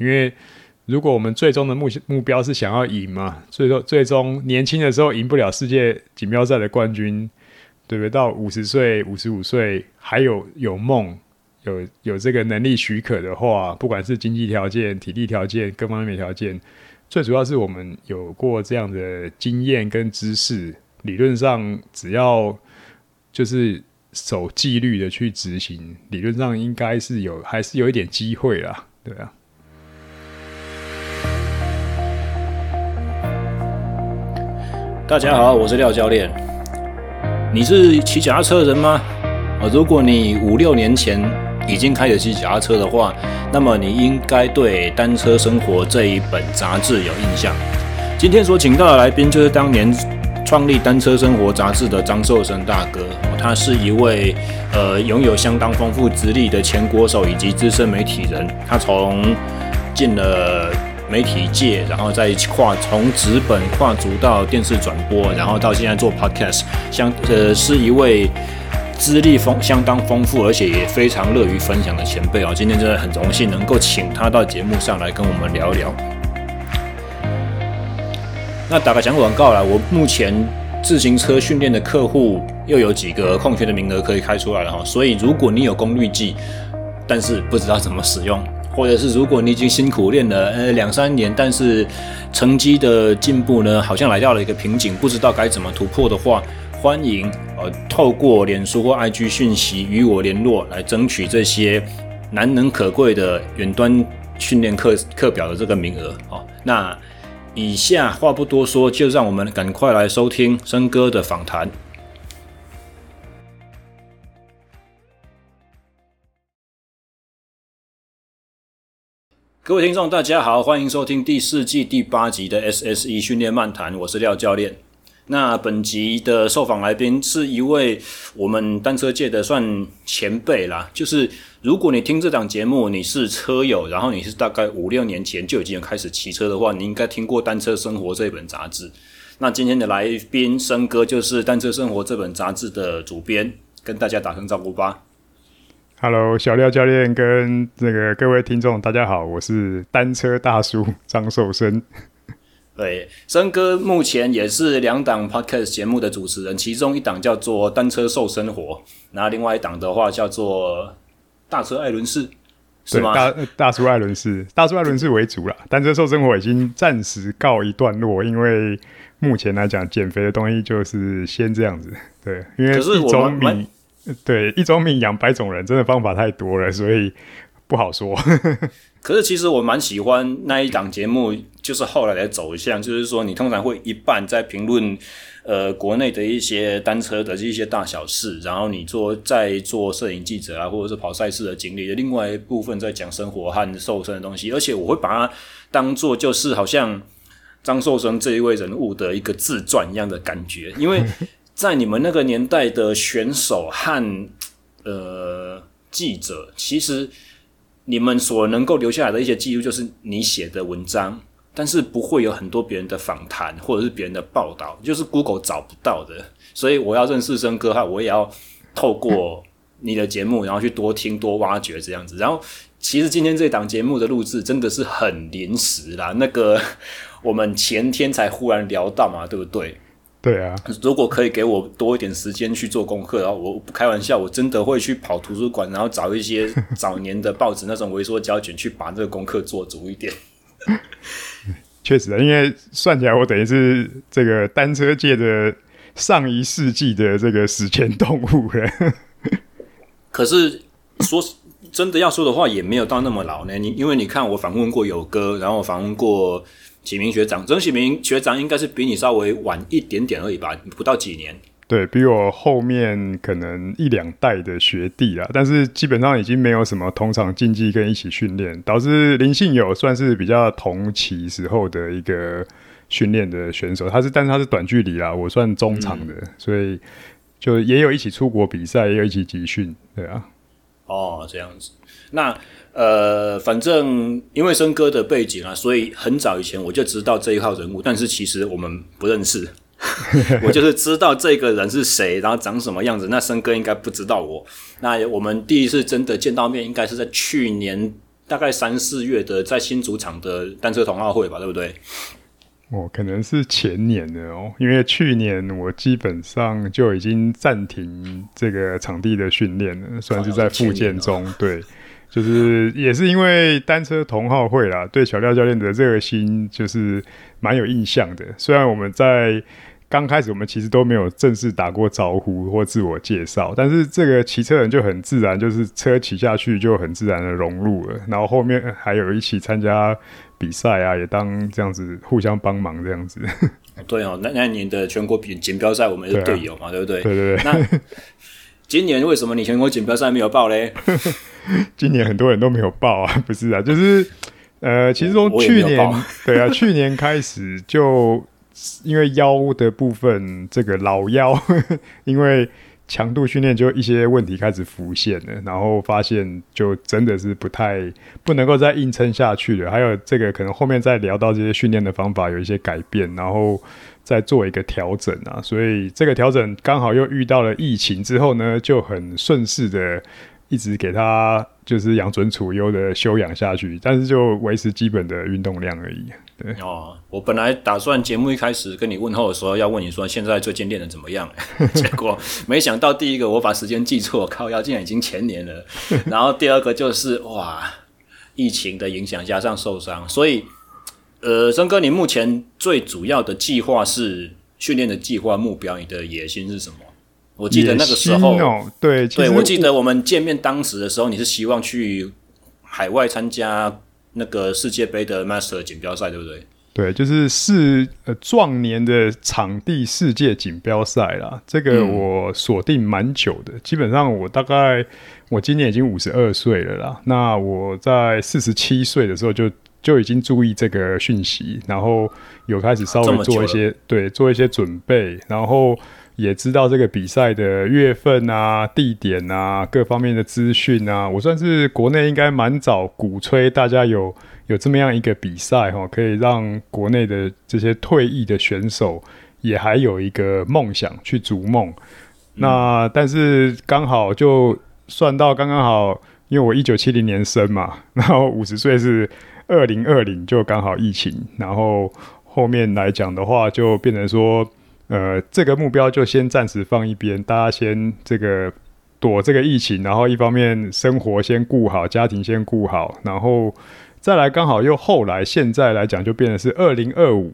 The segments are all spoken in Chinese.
因为如果我们最终的目目标是想要赢嘛，最终最终年轻的时候赢不了世界锦标赛的冠军，对不对？到五十岁、五十五岁还有有梦、有有这个能力许可的话，不管是经济条件、体力条件、各方面条件，最主要是我们有过这样的经验跟知识，理论上只要就是守纪律的去执行，理论上应该是有还是有一点机会啦，对啊。大家好，我是廖教练。你是骑脚踏车的人吗？啊，如果你五六年前已经开始骑脚踏车的话，那么你应该对《单车生活》这一本杂志有印象。今天所请到的来宾就是当年创立《单车生活》杂志的张寿生大哥。他是一位呃拥有相当丰富资历的前国手以及资深媒体人。他从进了媒体界，然后再跨从纸本跨足到电视转播，然后到现在做 podcast，相呃是一位资历丰相当丰富，而且也非常乐于分享的前辈哦。今天真的很荣幸能够请他到节目上来跟我们聊一聊。那打个小广告啦，我目前自行车训练的客户又有几个空缺的名额可以开出来了哈，所以如果你有功率计，但是不知道怎么使用。或者是如果你已经辛苦练了呃两三年，但是成绩的进步呢，好像来到了一个瓶颈，不知道该怎么突破的话，欢迎呃透过脸书或 IG 讯息与我联络，来争取这些难能可贵的远端训练课课表的这个名额哦。那以下话不多说，就让我们赶快来收听生哥的访谈。各位听众，大家好，欢迎收听第四季第八集的 SSE 训练漫谈，我是廖教练。那本集的受访来宾是一位我们单车界的算前辈啦，就是如果你听这档节目，你是车友，然后你是大概五六年前就已经开始骑车的话，你应该听过《单车生活》这本杂志。那今天的来宾生哥就是《单车生活》这本杂志的主编，跟大家打声招呼吧。Hello，小廖教练跟这个各位听众，大家好，我是单车大叔张寿生。对，生哥目前也是两档 Podcast 节目的主持人，其中一档叫做《单车瘦生活》，然后另外一档的话叫做《大车艾伦士》，是吗？大大叔艾伦士，大叔艾伦士为主啦。单车瘦生活已经暂时告一段落，因为目前来讲，减肥的东西就是先这样子。对，因为一种米。对，一种米养百种人，真的方法太多了，所以不好说。可是其实我蛮喜欢那一档节目，就是后来的走向，就是说你通常会一半在评论呃国内的一些单车的一些大小事，然后你做在做摄影记者啊，或者是跑赛事的经历另外一部分在讲生活和瘦身的东西，而且我会把它当做就是好像张寿生这一位人物的一个自传一样的感觉，因为。在你们那个年代的选手和呃记者，其实你们所能够留下来的一些记录，就是你写的文章，但是不会有很多别人的访谈或者是别人的报道，就是 Google 找不到的。所以我要认识生哥哈，我也要透过你的节目，然后去多听多挖掘这样子。然后其实今天这档节目的录制真的是很临时啦，那个 我们前天才忽然聊到嘛，对不对？对啊，如果可以给我多一点时间去做功课，然后我不开玩笑，我真的会去跑图书馆，然后找一些 早年的报纸那种微缩胶卷，去把这个功课做足一点。确实，因为算起来，我等于是这个单车界的上一世纪的这个史前动物了。可是说真的要说的话，也没有到那么老呢。你因为你看，我访问过友哥，然后我访问过。启明学长，曾启明学长应该是比你稍微晚一点点而已吧，不到几年。对，比我后面可能一两代的学弟啦，但是基本上已经没有什么同场竞技跟一起训练，导致林信友算是比较同期时候的一个训练的选手。他是，但是他是短距离啦，我算中场的，嗯、所以就也有一起出国比赛，也有一起集训，对啊。哦，这样子，那。呃，反正因为生哥的背景啊，所以很早以前我就知道这一号人物，但是其实我们不认识。我就是知道这个人是谁，然后长什么样子。那生哥应该不知道我。那我们第一次真的见到面，应该是在去年大概三四月的在新主场的单车同奥会吧，对不对？哦，可能是前年的哦，因为去年我基本上就已经暂停这个场地的训练了，算是在复健中。哦、对，就是也是因为单车同好会啦，对小廖教练的热心就是蛮有印象的。虽然我们在刚开始我们其实都没有正式打过招呼或自我介绍，但是这个骑车人就很自然，就是车骑下去就很自然的融入了，然后后面还有一起参加比赛啊，也当这样子互相帮忙这样子。对哦，那那一年的全国锦锦标赛我们是队友嘛，对，啊、对不对？对对对。那今年为什么你全国锦标赛没有报嘞？今年很多人都没有报啊，不是啊，就是呃，其实从去年对啊，去年开始就。因为腰的部分，这个老腰，因为强度训练就一些问题开始浮现了，然后发现就真的是不太不能够再硬撑下去了。还有这个可能后面再聊到这些训练的方法有一些改变，然后再做一个调整啊。所以这个调整刚好又遇到了疫情之后呢，就很顺势的一直给他就是养尊处优的休养下去，但是就维持基本的运动量而已。对哦，我本来打算节目一开始跟你问候的时候要问你说现在最近练的怎么样，结果没想到第一个我把时间记错，靠腰竟然已经前年了。然后第二个就是哇，疫情的影响加上受伤，所以呃，森哥，你目前最主要的计划是训练的计划目标，你的野心是什么？我记得那个时候，哦、对对，我记得我们见面当时的时候，你是希望去海外参加。那个世界杯的 Master 锦标赛，对不对？对，就是世呃壮年的场地世界锦标赛啦。这个我锁定蛮久的，嗯、基本上我大概我今年已经五十二岁了啦。那我在四十七岁的时候就就已经注意这个讯息，然后有开始稍微做一些对做一些准备，然后。也知道这个比赛的月份啊、地点啊、各方面的资讯啊，我算是国内应该蛮早鼓吹大家有有这么样一个比赛哈，可以让国内的这些退役的选手也还有一个梦想去逐梦。嗯、那但是刚好就算到刚刚好，因为我一九七零年生嘛，然后五十岁是二零二零，就刚好疫情，然后后面来讲的话，就变成说。呃，这个目标就先暂时放一边，大家先这个躲这个疫情，然后一方面生活先顾好，家庭先顾好，然后再来刚好又后来现在来讲就变成是二零二五，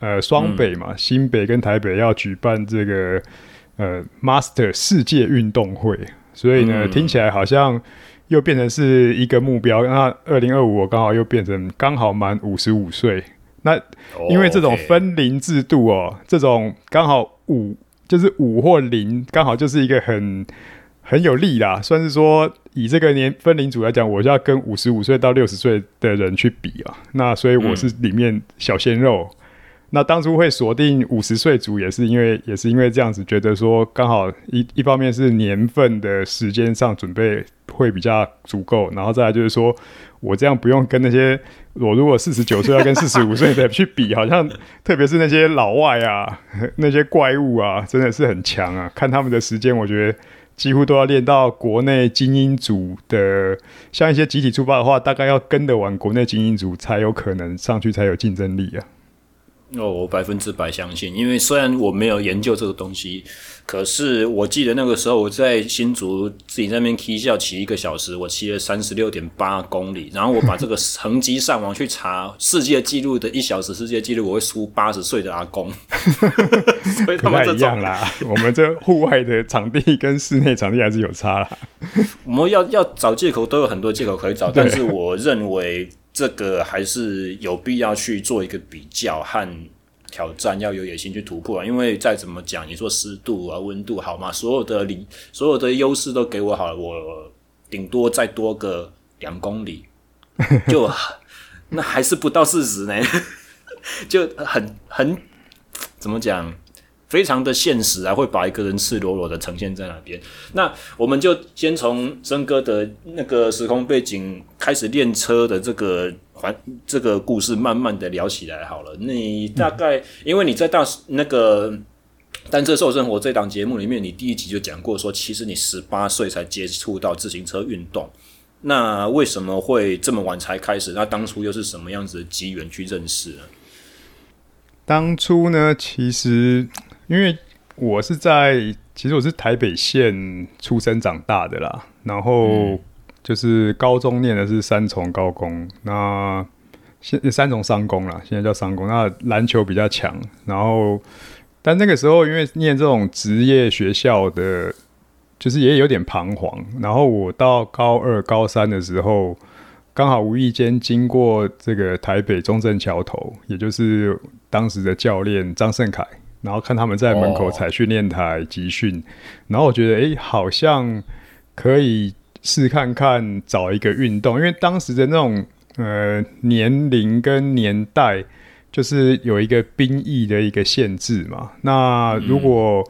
呃，双北嘛，嗯、新北跟台北要举办这个呃 Master 世界运动会，所以呢，嗯、听起来好像又变成是一个目标。那二零二五我刚好又变成刚好满五十五岁。那因为这种分龄制度哦，oh, okay. 这种刚好五就是五或零，刚好就是一个很很有利啦。算是说以这个年分龄组来讲，我就要跟五十五岁到六十岁的人去比啊。那所以我是里面小鲜肉。嗯、那当初会锁定五十岁组，也是因为也是因为这样子，觉得说刚好一一方面是年份的时间上准备会比较足够，然后再来就是说我这样不用跟那些。我如果四十九岁要跟 四十五岁的去比，好像特别是那些老外啊，那些怪物啊，真的是很强啊！看他们的时间，我觉得几乎都要练到国内精英组的，像一些集体出发的话，大概要跟得完国内精英组才有可能上去，才有竞争力啊。哦，我百分之百相信，因为虽然我没有研究这个东西，可是我记得那个时候我在新竹自己在那边骑校骑一个小时，我骑了三十六点八公里，然后我把这个 成绩上网去查世界纪录的一小时世界纪录，我会输八十岁的阿公。所以他们这不太一样啦，我们这户外的场地跟室内场地还是有差啦。我们要要找借口都有很多借口可以找，但是我认为。这个还是有必要去做一个比较和挑战，要有野心去突破啊！因为再怎么讲，你说湿度啊、温度好嘛？所有的理，所有的优势都给我好了，我顶多再多个两公里，就那还是不到四十呢，就很很怎么讲？非常的现实啊，会把一个人赤裸裸的呈现在那边。那我们就先从曾哥的那个时空背景开始练车的这个环这个故事，慢慢的聊起来好了。你大概、因为你在大那个单车瘦生活这档节目里面，你第一集就讲过说，其实你十八岁才接触到自行车运动。那为什么会这么晚才开始？那当初又是什么样子的机缘去认识呢？当初呢，其实因为我是在，其实我是台北县出生长大的啦，然后就是高中念的是三重高工，那现三重商工啦，现在叫商工。那篮球比较强，然后但那个时候因为念这种职业学校的。就是也有点彷徨，然后我到高二、高三的时候，刚好无意间经过这个台北中正桥头，也就是当时的教练张胜凯，然后看他们在门口踩训练台集训，然后我觉得哎，好像可以试看看找一个运动，因为当时的那种呃年龄跟年代，就是有一个兵役的一个限制嘛。那如果、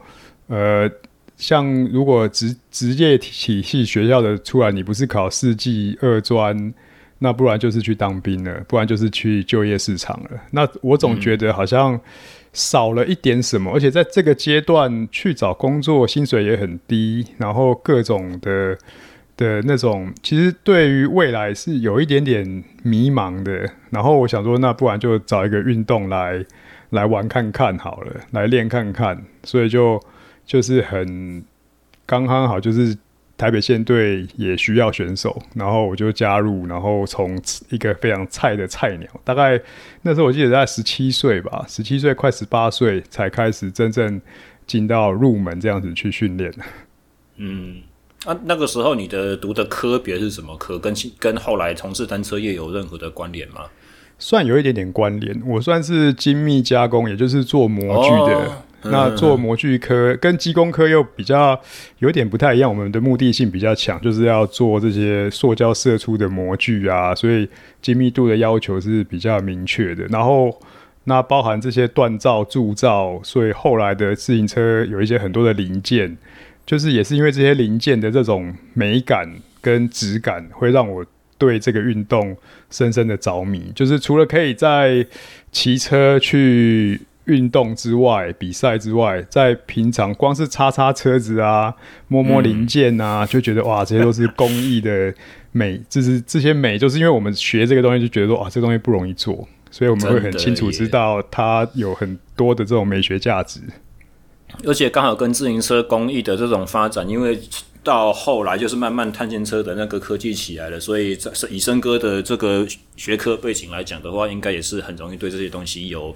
嗯、呃。像如果职职业体系学校的出来，你不是考四技二专，那不然就是去当兵了，不然就是去就业市场了。那我总觉得好像少了一点什么，而且在这个阶段去找工作，薪水也很低，然后各种的的那种，其实对于未来是有一点点迷茫的。然后我想说，那不然就找一个运动来来玩看看好了，来练看看，所以就。就是很刚刚好，就是台北县队也需要选手，然后我就加入，然后从一个非常菜的菜鸟，大概那时候我记得在十七岁吧，十七岁快十八岁才开始真正进到入门这样子去训练。嗯，啊，那个时候你的读的科别是什么科？跟跟后来从事单车业有任何的关联吗？算有一点点关联，我算是精密加工，也就是做模具的。哦那做模具科跟机工科又比较有点不太一样，我们的目的性比较强，就是要做这些塑胶射出的模具啊，所以精密度的要求是比较明确的。然后那包含这些锻造、铸造，所以后来的自行车有一些很多的零件，就是也是因为这些零件的这种美感跟质感，会让我对这个运动深深的着迷。就是除了可以在骑车去。运动之外，比赛之外，在平常光是擦擦车子啊，摸摸零件啊，嗯、就觉得哇，这些都是工艺的美，就是这些美，就是因为我们学这个东西，就觉得说哇，这个东西不容易做，所以我们会很清楚知道它有很多的这种美学价值。而且刚好跟自行车工艺的这种发展，因为到后来就是慢慢碳纤车的那个科技起来了，所以在以森哥的这个学科背景来讲的话，应该也是很容易对这些东西有。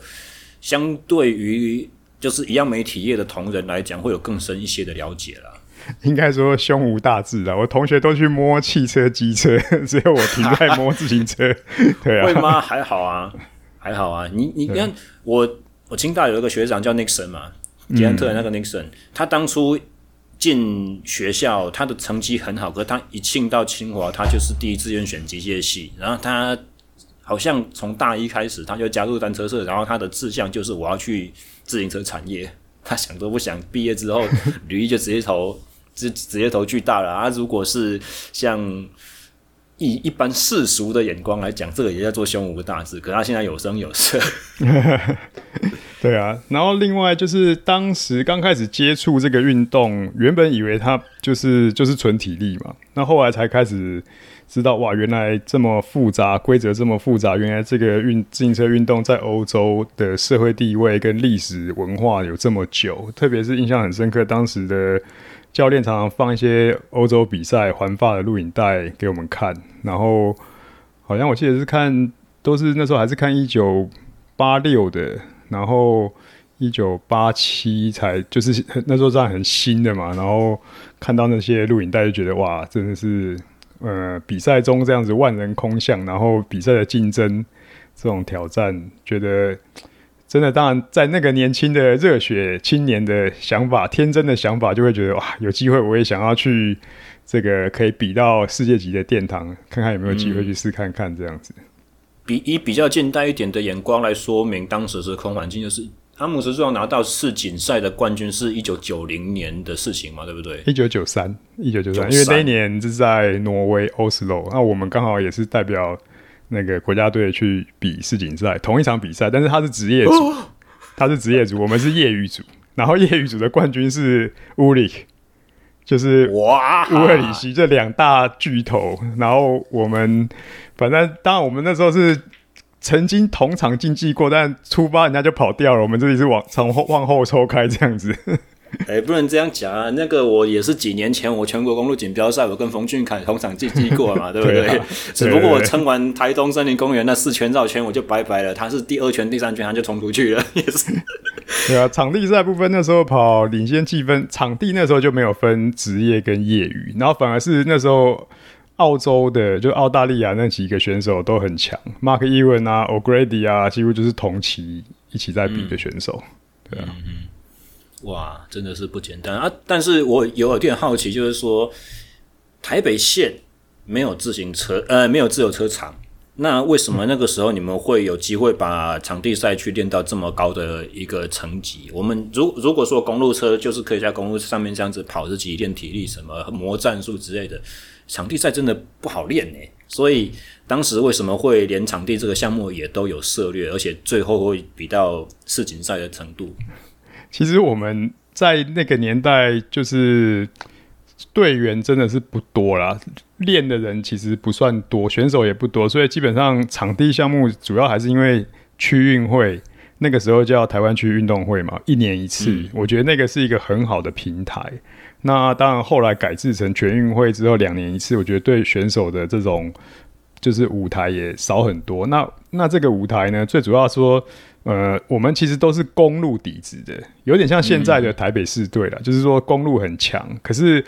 相对于就是一样媒体业的同仁来讲，会有更深一些的了解啦。应该说胸无大志的，我同学都去摸汽车、机车，只有我停在摸自行车。对啊，会吗？还好啊，还好啊。你你看我，我清大有一个学长叫 Nixon 嘛，捷安特的那个 Nixon，嗯，他当初进学校，他的成绩很好，可是他一进到清华，他就是第一志愿选机械系，然后他。好像从大一开始他就加入单车社，然后他的志向就是我要去自行车产业。他想都不想，毕业之后履历就直接投，直直接投巨大了啊！如果是像以一般世俗的眼光来讲，这个也叫做胸无大志。可他现在有声有色。对啊，然后另外就是当时刚开始接触这个运动，原本以为他就是就是纯体力嘛，那后来才开始。知道哇，原来这么复杂，规则这么复杂。原来这个运自行车运动在欧洲的社会地位跟历史文化有这么久，特别是印象很深刻，当时的教练常常放一些欧洲比赛环法的录影带给我们看。然后好像我记得是看，都是那时候还是看一九八六的，然后一九八七才就是那时候这样很新的嘛。然后看到那些录影带就觉得哇，真的是。呃，比赛中这样子万人空巷，然后比赛的竞争这种挑战，觉得真的，当然在那个年轻的热血青年的想法、天真的想法，就会觉得哇，有机会我也想要去这个可以比到世界级的殿堂，看看有没有机会去试看看这样子。比以比较近代一点的眼光来说明，当时是空环境就是。阿姆斯壮拿到世锦赛的冠军是一九九零年的事情嘛，对不对？一九九三，一九九三，因为那一年是在挪威 Oslo，，那我们刚好也是代表那个国家队去比世锦赛，同一场比赛，但是他是职业组，哦、他是职业组，我们是业余组，然后业余组的冠军是乌里克，就是哇，乌尔里希这两大巨头，然后我们反正当然我们那时候是曾经同场竞技过，但出发人家就跑掉了，我们这里是往从后往后抽开这样子。哎、欸，不能这样讲啊！那个我也是几年前我全国公路锦标赛，我跟冯俊凯同场竞技过嘛，对不对？只不过我撑完台东森林公园那四圈绕圈，我就拜拜了。他是第二圈、第三圈他就冲出去了，也是。对啊，场地赛部分那时候跑领先积分，场地那时候就没有分职业跟业余，然后反而是那时候澳洲的就澳大利亚那几个选手都很强，Mark Ewan 啊，O'Grady 啊，几乎就是同期一起在比的选手，对啊。嗯哇，真的是不简单啊！但是我有点好奇，就是说台北县没有自行车，呃，没有自由车场，那为什么那个时候你们会有机会把场地赛去练到这么高的一个层级？我们如如果说公路车就是可以在公路上面这样子跑，自己练体力，什么磨战术之类的，场地赛真的不好练呢。所以当时为什么会连场地这个项目也都有涉猎，而且最后会比到世锦赛的程度？其实我们在那个年代，就是队员真的是不多啦，练的人其实不算多，选手也不多，所以基本上场地项目主要还是因为区运会那个时候叫台湾区运动会嘛，一年一次，嗯，我觉得那个是一个很好的平台。那当然后来改制成全运会之后，两年一次，我觉得对选手的这种就是舞台也少很多。那那这个舞台呢，最主要说。呃，我们其实都是公路底子的，有点像现在的台北市队了，嗯，就是说公路很强，可是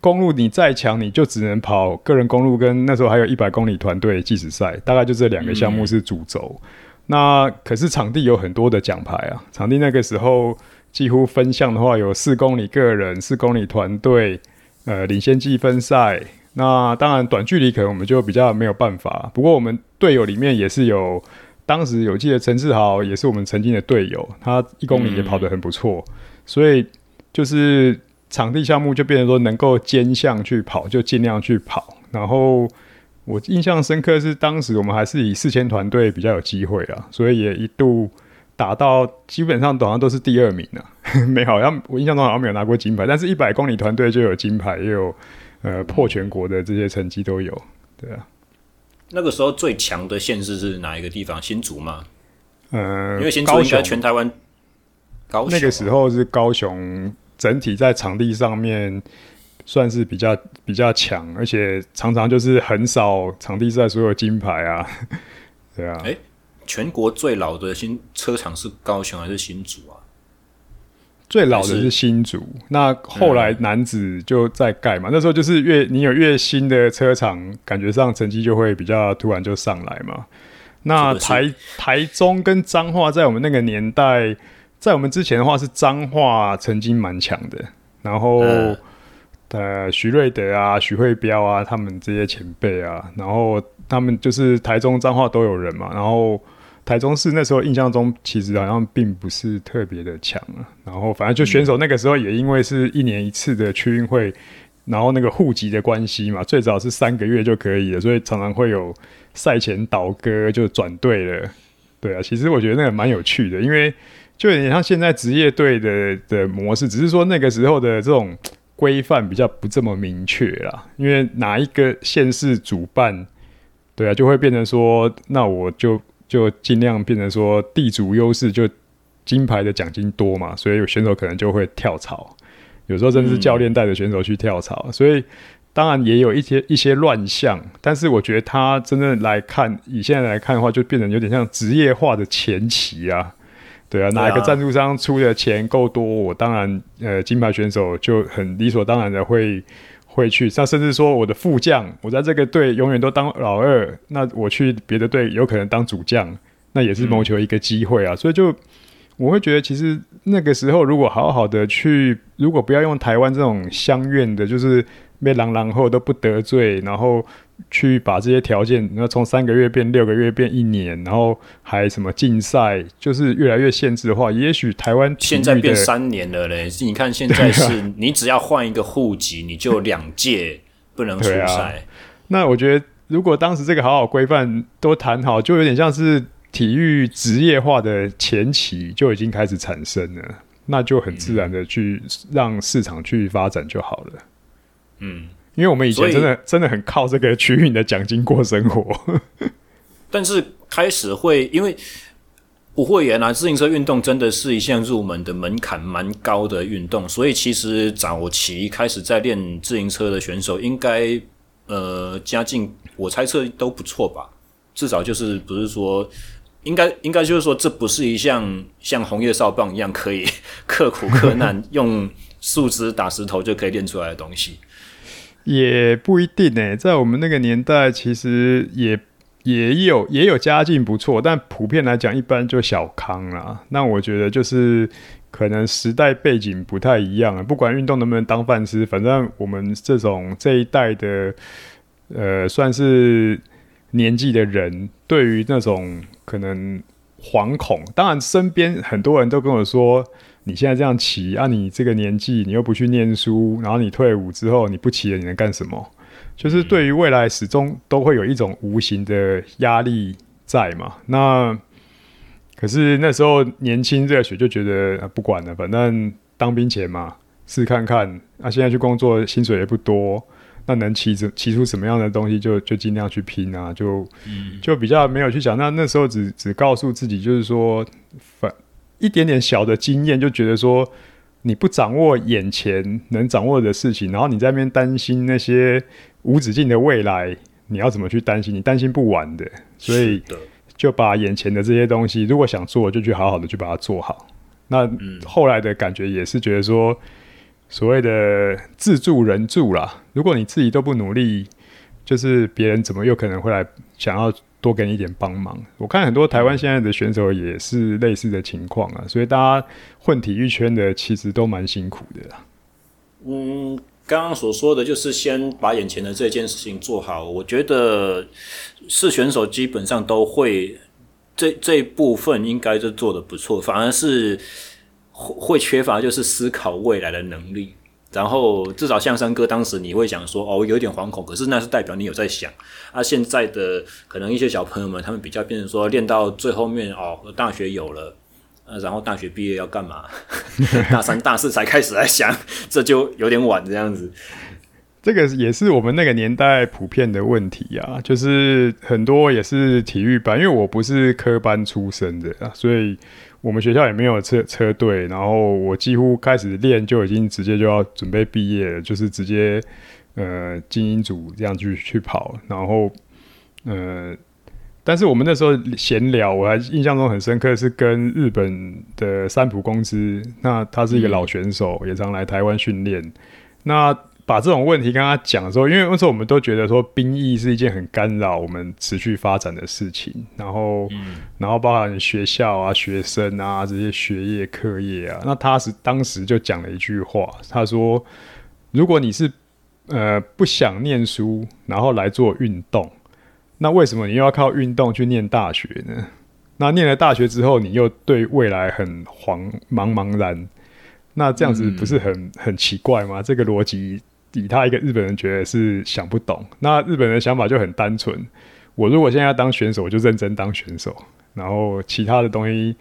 公路你再强，你就只能跑个人公路跟那时候还有一百公里团队计时赛，大概就这两个项目是主轴，嗯。那可是场地有很多的奖牌啊，场地那个时候几乎分项的话有四公里个人、四公里团队、呃领先积分赛。那当然短距离可能我们就比较没有办法，不过我们队友里面也是有。当时有记得陈志豪也是我们曾经的队友，他一公里也跑得很不错，嗯，所以就是场地项目就变成说能够兼项去跑就尽量去跑。然后我印象深刻是当时我们还是以四千团队比较有机会啊，所以也一度打到基本上好像都是第二名了，啊，没好像我印象中好像没有拿过金牌，但是一百公里团队就有金牌，也有呃破全国的这些成绩都有，对啊。那个时候最强的县市是哪一个地方？新竹吗？嗯、呃，因为新竹应该全台湾。高雄。那个时候是高雄，整体在场地上面算是比较比较强，而且常常就是横扫场地赛所有金牌啊。对啊。哎、欸，全国最老的新车厂是高雄还是新竹啊？最老的是新竹，那后来男子就在盖嘛、嗯。那时候就是越你有越新的车厂，感觉上成绩就会比较突然就上来嘛。那台台中跟彰化在我们那个年代，在我们之前的话是彰化曾经蛮强的，然后、嗯、呃徐瑞德啊、徐慧彪啊，他们这些前辈啊，然后他们就是台中彰化都有人嘛，然后。台中市那时候印象中其实好像并不是特别的强啊，然后反正就选手那个时候也因为是一年一次的区运会，然后那个户籍的关系嘛，最早是三个月就可以了，所以常常会有赛前倒戈就转队了。对啊，其实我觉得那个蛮有趣的，因为就有点像现在职业队的的模式，只是说那个时候的这种规范比较不这么明确啦，因为哪一个县市主办，对啊，就会变成说那我就。就尽量变成说地主优势，就金牌的奖金多嘛，所以有选手可能就会跳槽，有时候甚至是教练带着选手去跳槽，所以当然也有一些一些乱象，但是我觉得他真正来看，以现在来看的话，就变成有点像职业化的前期啊，对啊，哪一个赞助商出的钱够多，我当然呃金牌选手就很理所当然的会。会去，那甚至说我的副将，我在这个队永远都当老二，那我去别的队有可能当主将，那也是谋求一个机会啊。嗯、所以就我会觉得，其实那个时候如果好好的去，如果不要用台湾这种相怨的，就是被狼狼后都不得罪，然后。去把这些条件，然后从三个月变六个月变一年，然后还什么竞赛，就是越来越限制的话，也许台湾现在变三年了嘞。你看现在是 你只要换一个户籍，你就两届不能出赛。啊。那我觉得，如果当时这个好好规范都谈好，就有点像是体育职业化的前期就已经开始产生了，那就很自然的去让市场去发展就好了。嗯，因为我们以前真的真的很靠这个区域的奖金过生活。但是开始会因为不会原来自行车运动真的是一项入门的门槛蛮高的运动，所以其实早期开始在练自行车的选手应该呃家境我猜测都不错吧，至少就是不是说。应该应该就是说，这不是一项像红叶哨棒一样可以 刻苦克难 用树枝打石头就可以练出来的东西，也不一定呢。在我们那个年代，其实也也有也有家境不错，但普遍来讲，一般就小康啦。那我觉得就是可能时代背景不太一样，不管运动能不能当饭吃，反正我们这种这一代的，呃，算是。年纪的人对于那种可能惶恐，当然身边很多人都跟我说：“你现在这样骑啊，你这个年纪，你又不去念书，然后你退伍之后你不骑了，你能干什么？”就是对于未来始终都会有一种无形的压力在嘛。那可是那时候年轻热血，就觉得、啊、不管了，反正当兵前嘛，试看看。啊，现在去工作，薪水也不多。那能骑着骑出什么样的东西就，就就尽量去拼啊，就就比较没有去想。那那时候只只告诉自己，就是说，反一点点小的经验，就觉得说，你不掌握眼前能掌握的事情，然后你在那边担心那些无止境的未来，你要怎么去担心？你担心不完的，所以就把眼前的这些东西，如果想做，就去好好的去把它做好。那后来的感觉也是觉得说。所谓的自助人助啦，如果你自己都不努力，就是别人怎么有可能会来想要多给你一点帮忙？我看很多台湾现在的选手也是类似的情况啊，所以大家混体育圈的其实都蛮辛苦的啦。嗯，刚刚所说的就是先把眼前的这件事情做好，我觉得是选手基本上都会这这一部分应该就做得不错，反而是。会缺乏就是思考未来的能力，然后至少像三哥当时你会想说哦，有点惶恐，可是那是代表你有在想。啊，现在的可能一些小朋友们他们比较变成说练到最后面哦，大学有了，呃，然后大学毕业要干嘛？大三大四才开始来想，这就有点晚这样子。这个也是我们那个年代普遍的问题啊，就是很多也是体育班，因为我不是科班出身的啊，所以。我们学校也没有车车队，然后我几乎开始练就已经直接就要准备毕业了，就是直接呃精英组这样去去跑，然后呃，但是我们那时候闲聊，我还印象中很深刻，是跟日本的三浦公司，那他是一个老选手，也常来台湾训练，那。把这种问题跟他讲的时候，因为那时候我们都觉得说兵役是一件很干扰我们持续发展的事情，然后，嗯、然后包含学校啊、学生啊这些学业课业啊，那他是当时就讲了一句话，他说：“如果你是呃不想念书，然后来做运动，那为什么你又要靠运动去念大学呢？那念了大学之后，你又对未来很惶茫茫然，那这样子不是很、嗯、很奇怪吗？这个逻辑。”以他一个日本人觉得是想不懂，那日本人的想法就很单纯。我如果现在要当选手，我就认真当选手，然后其他的东西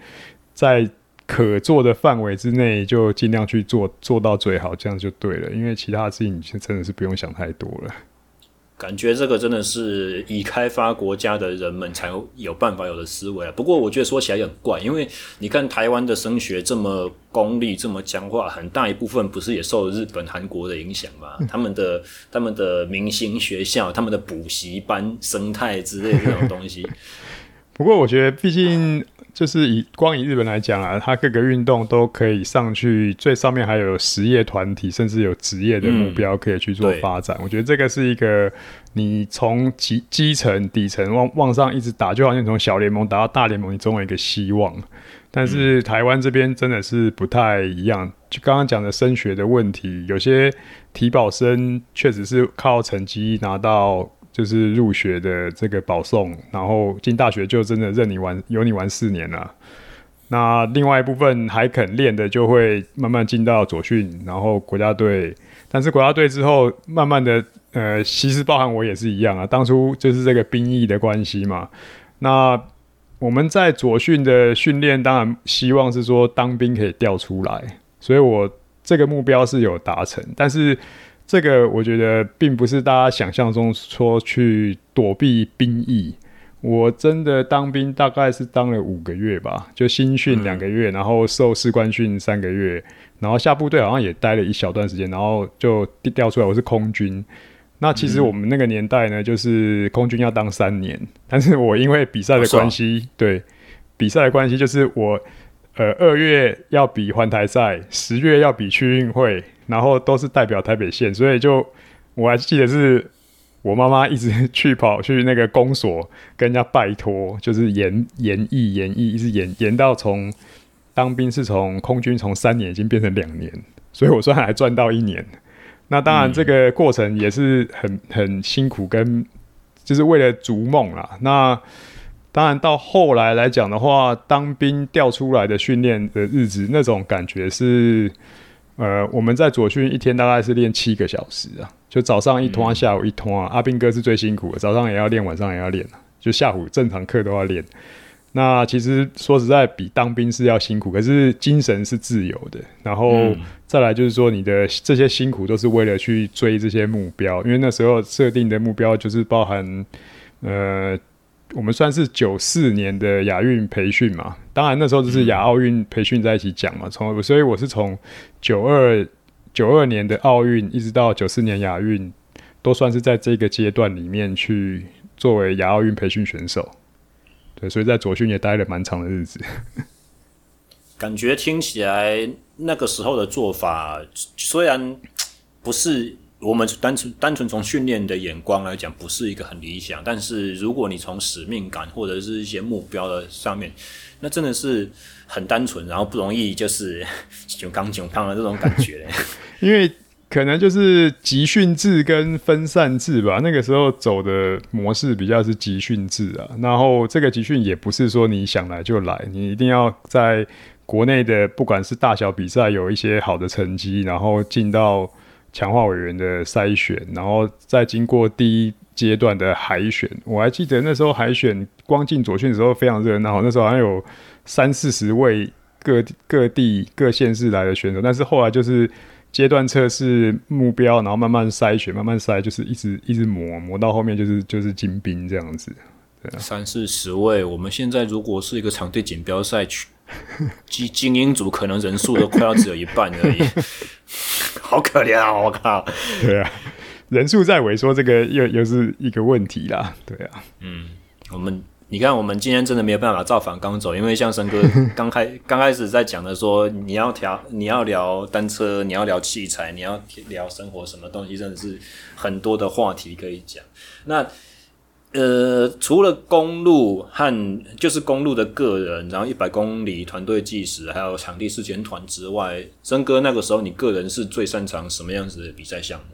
在可做的范围之内就尽量去做，做到最好，这样就对了。因为其他的事情你真的是不用想太多了。感觉这个真的是已开发国家的人们才有办法有的思维啊。不过我觉得说起来也很怪，因为你看台湾的升学这么功利、这么僵化，很大一部分不是也受日本、韩国的影响吗？他们的、他们的明星学校、他们的补习班生态之类的这种东西。不过我觉得，毕竟。就是以光以日本来讲啊，它各个运动都可以上去，最上面还有实业团体，甚至有职业的目标可以去做发展。嗯、我觉得这个是一个你从基基层底层往往上一直打，就好像从小联盟打到大联盟，你总有一个希望。但是台湾这边真的是不太一样，就刚刚讲的升学的问题，有些体保生确实是靠成绩拿到。就是入学的这个保送，然后进大学就真的任你玩，有你玩四年了。那另外一部分还肯练的，就会慢慢进到左训，然后国家队。但是国家队之后，慢慢的，呃，其实包含我也是一样啊。当初就是这个兵役的关系嘛。那我们在左训的训练，当然希望是说当兵可以调出来，所以我这个目标是有达成，但是。这个我觉得并不是大家想象中说去躲避兵役。我真的当兵大概是当了五个月吧，就新训两个月，然后受士官训三个月，然后下部队好像也待了一小段时间，然后就调出来我是空军。那其实我们那个年代呢，就是空军要当三年，但是我因为比赛的关系，对比赛的关系，就是我呃二月要比环台赛，十月要比区运会，然后都是代表台北县，所以就我还记得是。我妈妈一直去跑去那个公所跟人家拜托，就是延延役延役，一直延延到从当兵是从空军从三年已经变成两年，所以我算还赚到一年。那当然这个过程也是很 很辛苦，跟就是为了逐梦啦。那当然到后来来讲的话，当兵调出来的训练的日子，那种感觉是。呃，我们在左训一天大概是练七个小时啊，就早上一通，下午一通啊。阿斌哥是最辛苦的，早上也要练，晚上也要练，就下午正常课都要练。那其实说实在，比当兵是要辛苦，可是精神是自由的。然后再来就是说，你的这些辛苦都是为了去追这些目标，因为那时候设定的目标就是包含呃。我们算是九四年的亚运培训嘛，当然那时候就是亚奥运培训在一起讲嘛，从所以我是从九二九二年的奥运一直到九四年亚运，都算是在这个阶段里面去作为亚奥运培训选手，对，所以在左训也待了蛮长的日子。感觉听起来那个时候的做法虽然不是。我们单纯单纯从训练的眼光来讲，不是一个很理想。但是如果你从使命感或者是一些目标的上面，那真的是很单纯，然后不容易就是 就刚囧胖的这种感觉。因为可能就是集训制跟分散制吧，那个时候走的模式比较是集训制啊。然后这个集训也不是说你想来就来，你一定要在国内的不管是大小比赛有一些好的成绩，然后进到。强化委员的筛选，然后再经过第一阶段的海选。我还记得那时候海选光进左训的时候非常热闹，那时候好像有三四十位各各地各县市来的选手。但是后来就是阶段测试目标，然后慢慢筛选，慢慢筛，就是一直一直磨磨到后面就是就是精兵这样子。三四十位，我们现在如果是一个场地锦标赛。精精英组可能人数都快要只有一半而已，好可怜啊！我靠，对啊，人数在萎缩，这个又又是一个问题啦。对啊，嗯，我们你看，我们今天真的没有办法造反刚走，因为像森哥 刚开刚开始在讲的说，你要调，你要聊单车，你要聊器材，你要聊生活，什么东西，真的是很多的话题可以讲。那。呃，除了公路和就是公路的个人，然后一百公里团队计时，还有场地试前团之外，森哥那个时候你个人是最擅长什么样子的比赛项目？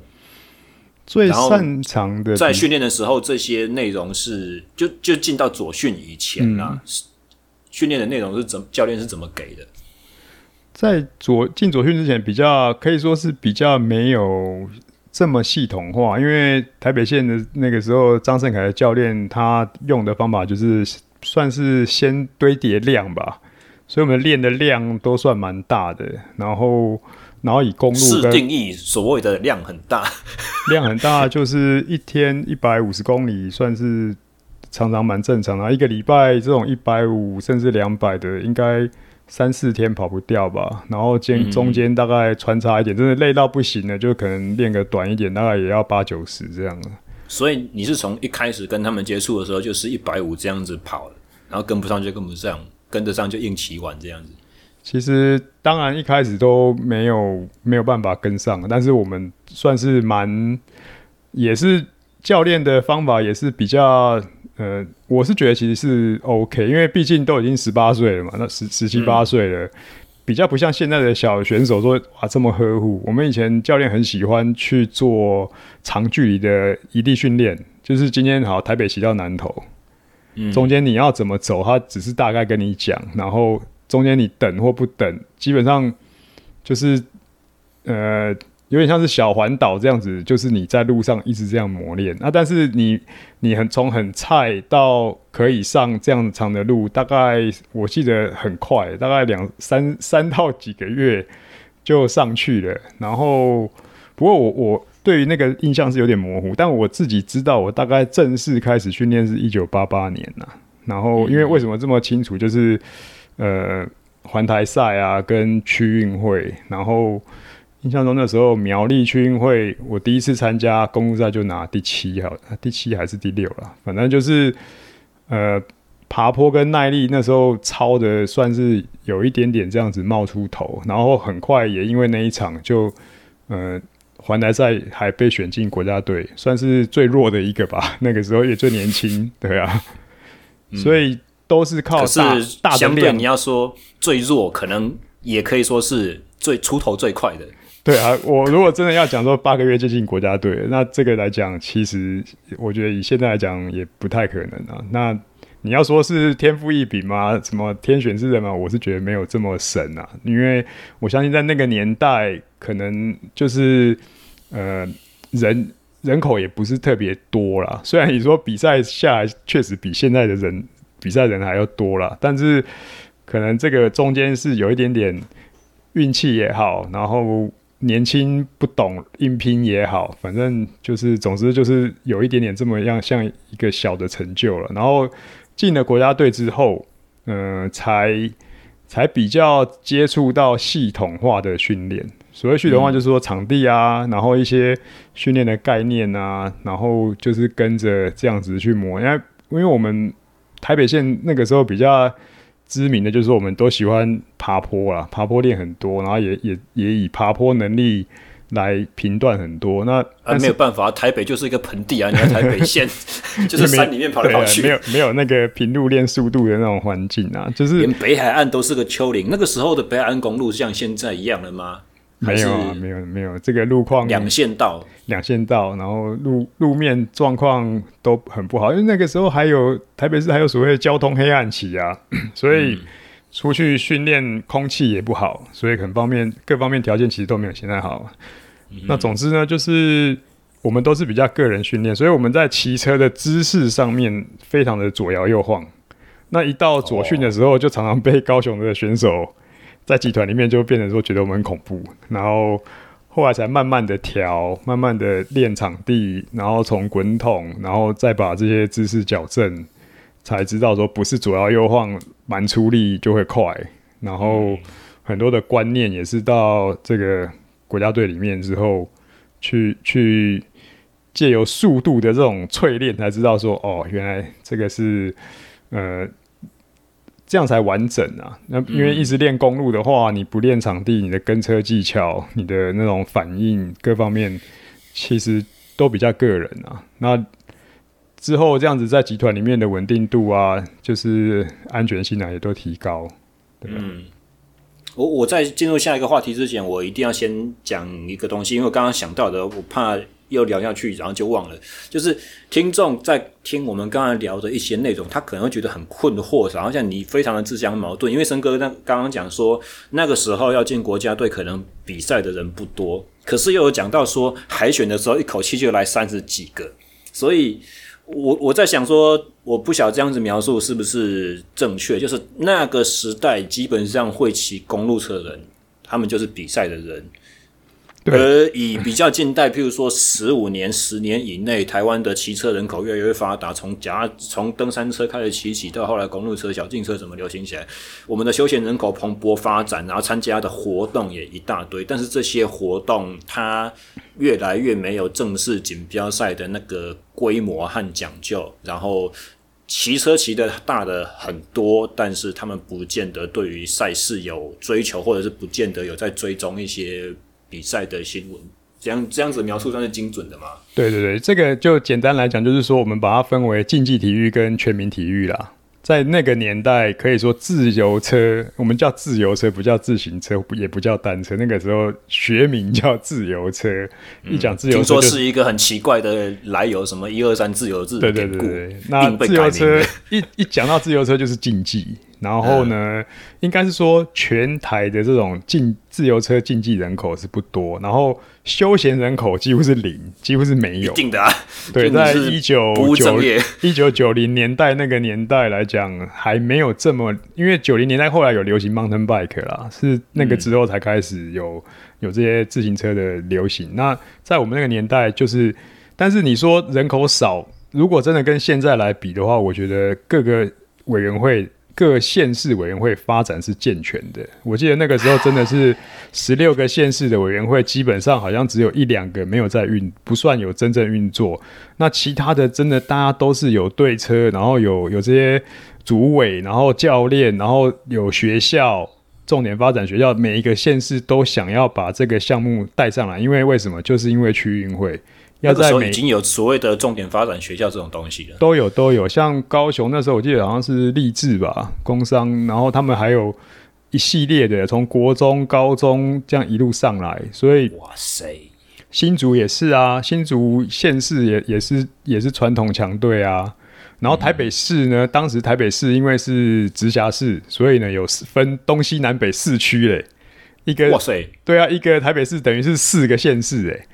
最擅长的在训练的时候，这些内容是就就进到左训以前啊，训练的内容是怎教练是怎么给的？在左进左训之前，比较可以说是比较没有。这么系统化，因为台北县的那个时候，张胜凯的教练他用的方法就是算是先堆叠量吧，所以我们练的量都算蛮大的。然后，然后以公路是定义所谓的量很大，量很大就是一天一百五十公里，算是常常蛮正常的。一个礼拜这种一百五甚至两百的，应该。三四天跑不掉吧，然后间中间大概穿插一点，嗯、真的累到不行了，就可能练个短一点，大概也要八九十这样了。所以你是从一开始跟他们接触的时候就是一百五这样子跑，然后跟不上就跟不上，跟得上就硬骑完这样子。其实当然一开始都没有没有办法跟上，但是我们算是蛮，也是教练的方法也是比较。呃，我是觉得其实是 OK，因为毕竟都已经十八岁了嘛，那十十七八岁了，比较不像现在的小选手说哇这么呵护。我们以前教练很喜欢去做长距离的异地训练，就是今天好台北骑到南投，嗯，中间你要怎么走，他只是大概跟你讲，然后中间你等或不等，基本上就是呃。有点像是小环岛这样子，就是你在路上一直这样磨练啊。但是你你很从很菜到可以上这样长的路，大概我记得很快，大概两三三到几个月就上去了。然后不过我我对于那个印象是有点模糊，但我自己知道，我大概正式开始训练是一九八八年呐。然后，因为为什么这么清楚，就是呃，环台赛啊，跟区运会，然后印象中那时候苗栗区运会，我第一次参加公路赛就拿第七，好，第七还是第六了，反正就是呃，爬坡跟耐力那时候超的算是有一点点这样子冒出头，然后很快也因为那一场就呃。环台赛还被选进国家队，算是最弱的一个吧。那个时候也最年轻，对啊，嗯、所以都是靠是大相对你要说最弱，可能也可以说是最出头最快的。对啊，我如果真的要讲说八个月就进国家队，那这个来讲，其实我觉得以现在来讲也不太可能啊。那你要说是天赋异禀吗？什么天选之人吗？我是觉得没有这么神啊，因为我相信在那个年代，可能就是。呃，人人口也不是特别多啦。虽然你说比赛下来确实比现在的人比赛人还要多啦，但是可能这个中间是有一点点运气也好，然后年轻不懂硬拼也好，反正就是总之就是有一点点这么样像一个小的成就了。然后进了国家队之后，嗯、才才比较接触到系统化的训练。所谓系统化，就是说场地啊，然后一些训练的概念啊，然后就是跟着这样子去磨。因为因为我们台北县那个时候比较知名的就是，我们都喜欢爬坡啊，爬坡练很多，然后也也也以爬坡能力来评断很多。那啊，没有办法，台北就是一个盆地啊，你看台北县 就是山里面跑来跑去，没有没有那个平路练速度的那种环境啊，就是连北海岸都是个丘陵。那个时候的北海岸公路像现在一样了吗？没有啊，没有没有，这个路况两线道，两线道，然后路路面状况都很不好，因为那个时候还有台北市还有所谓的交通黑暗期啊，所以出去训练空气也不好，所以很方面各方面条件其实都没有现在好。嗯、那总之呢，就是我们都是比较个人训练，所以我们在骑车的姿势上面非常的左摇右晃。那一到左训的时候，就常常被高雄的选手。在集团里面就变成说觉得我们很恐怖，然后后来才慢慢的调，慢慢的练场地，然后从滚筒，然后再把这些姿势矫正，才知道说不是左摇右晃，蛮出力就会快，然后很多的观念也是到这个国家队里面之后，去去借由速度的这种淬炼，才知道说哦，原来这个是呃。这样才完整啊！那因为一直练公路的话，你不练场地，你的跟车技巧、你的那种反应各方面，其实都比较个人啊。那之后这样子在集团里面的稳定度啊，就是安全性啊，也都提高。对吧？嗯，我我在进入下一个话题之前，我一定要先讲一个东西，因为我刚刚想到的，我怕。又聊下去，然后就忘了。就是听众在听我们刚才聊的一些内容，他可能会觉得很困惑，然后像你非常的自相矛盾。因为森哥那刚刚讲说，那个时候要进国家队，可能比赛的人不多，可是又有讲到说海选的时候，一口气就来三十几个。所以我我在想说，我不晓得这样子描述是不是正确。就是那个时代基本上会骑公路车的人，他们就是比赛的人。而以比较近代，譬如说十五年、十年以内，台湾的骑车人口越来越发达，从夹从登山车开始骑起，到后来公路车、小径车怎么流行起来，我们的休闲人口蓬勃发展，然后参加的活动也一大堆。但是这些活动它越来越没有正式锦标赛的那个规模和讲究，然后骑车骑的大的很多，但是他们不见得对于赛事有追求，或者是不见得有在追踪一些。比赛的新闻，这样这样子描述算是精准的吗？对对对，这个就简单来讲，就是说我们把它分为竞技体育跟全民体育啦。在那个年代，可以说自由车，我们叫自由车，不叫自行车，也不叫单车。那个时候学名叫自由车。嗯、一讲自由车、就是，听说是一个很奇怪的来由，什么一二三自由自。对对对对，那自由车一一讲到自由车就是竞技。然后呢，嗯、应该是说全台的这种竞自由车竞技人口是不多，然后休闲人口几乎是零，几乎是没有。一定的啊，对，在一九九一九九零年代那个年代来讲，还没有这么，因为九零年代后来有流行 mountain bike 啦，是那个之后才开始有、嗯、有这些自行车的流行。那在我们那个年代，就是，但是你说人口少。如果真的跟现在来比的话，我觉得各个委员会、各县市委员会发展是健全的。我记得那个时候真的是十六个县市的委员会，基本上好像只有一两个没有在运，不算有真正运作。那其他的真的大家都是有对车，然后有有这些主委，然后教练，然后有学校，重点发展学校，每一个县市都想要把这个项目带上来。因为为什么？就是因为区运会。要在已经有所谓的重点发展学校这种东西了，都有都有。像高雄那时候，我记得好像是励志吧，工商，然后他们还有一系列的，从国中、高中这样一路上来。所以，哇塞，新竹也是啊，新竹县市也也是也是传统强队啊。然后台北市呢，嗯、当时台北市因为是直辖市，所以呢有分东西南北四区嘞。一个哇塞，对啊，一个台北市等于是四个县市哎。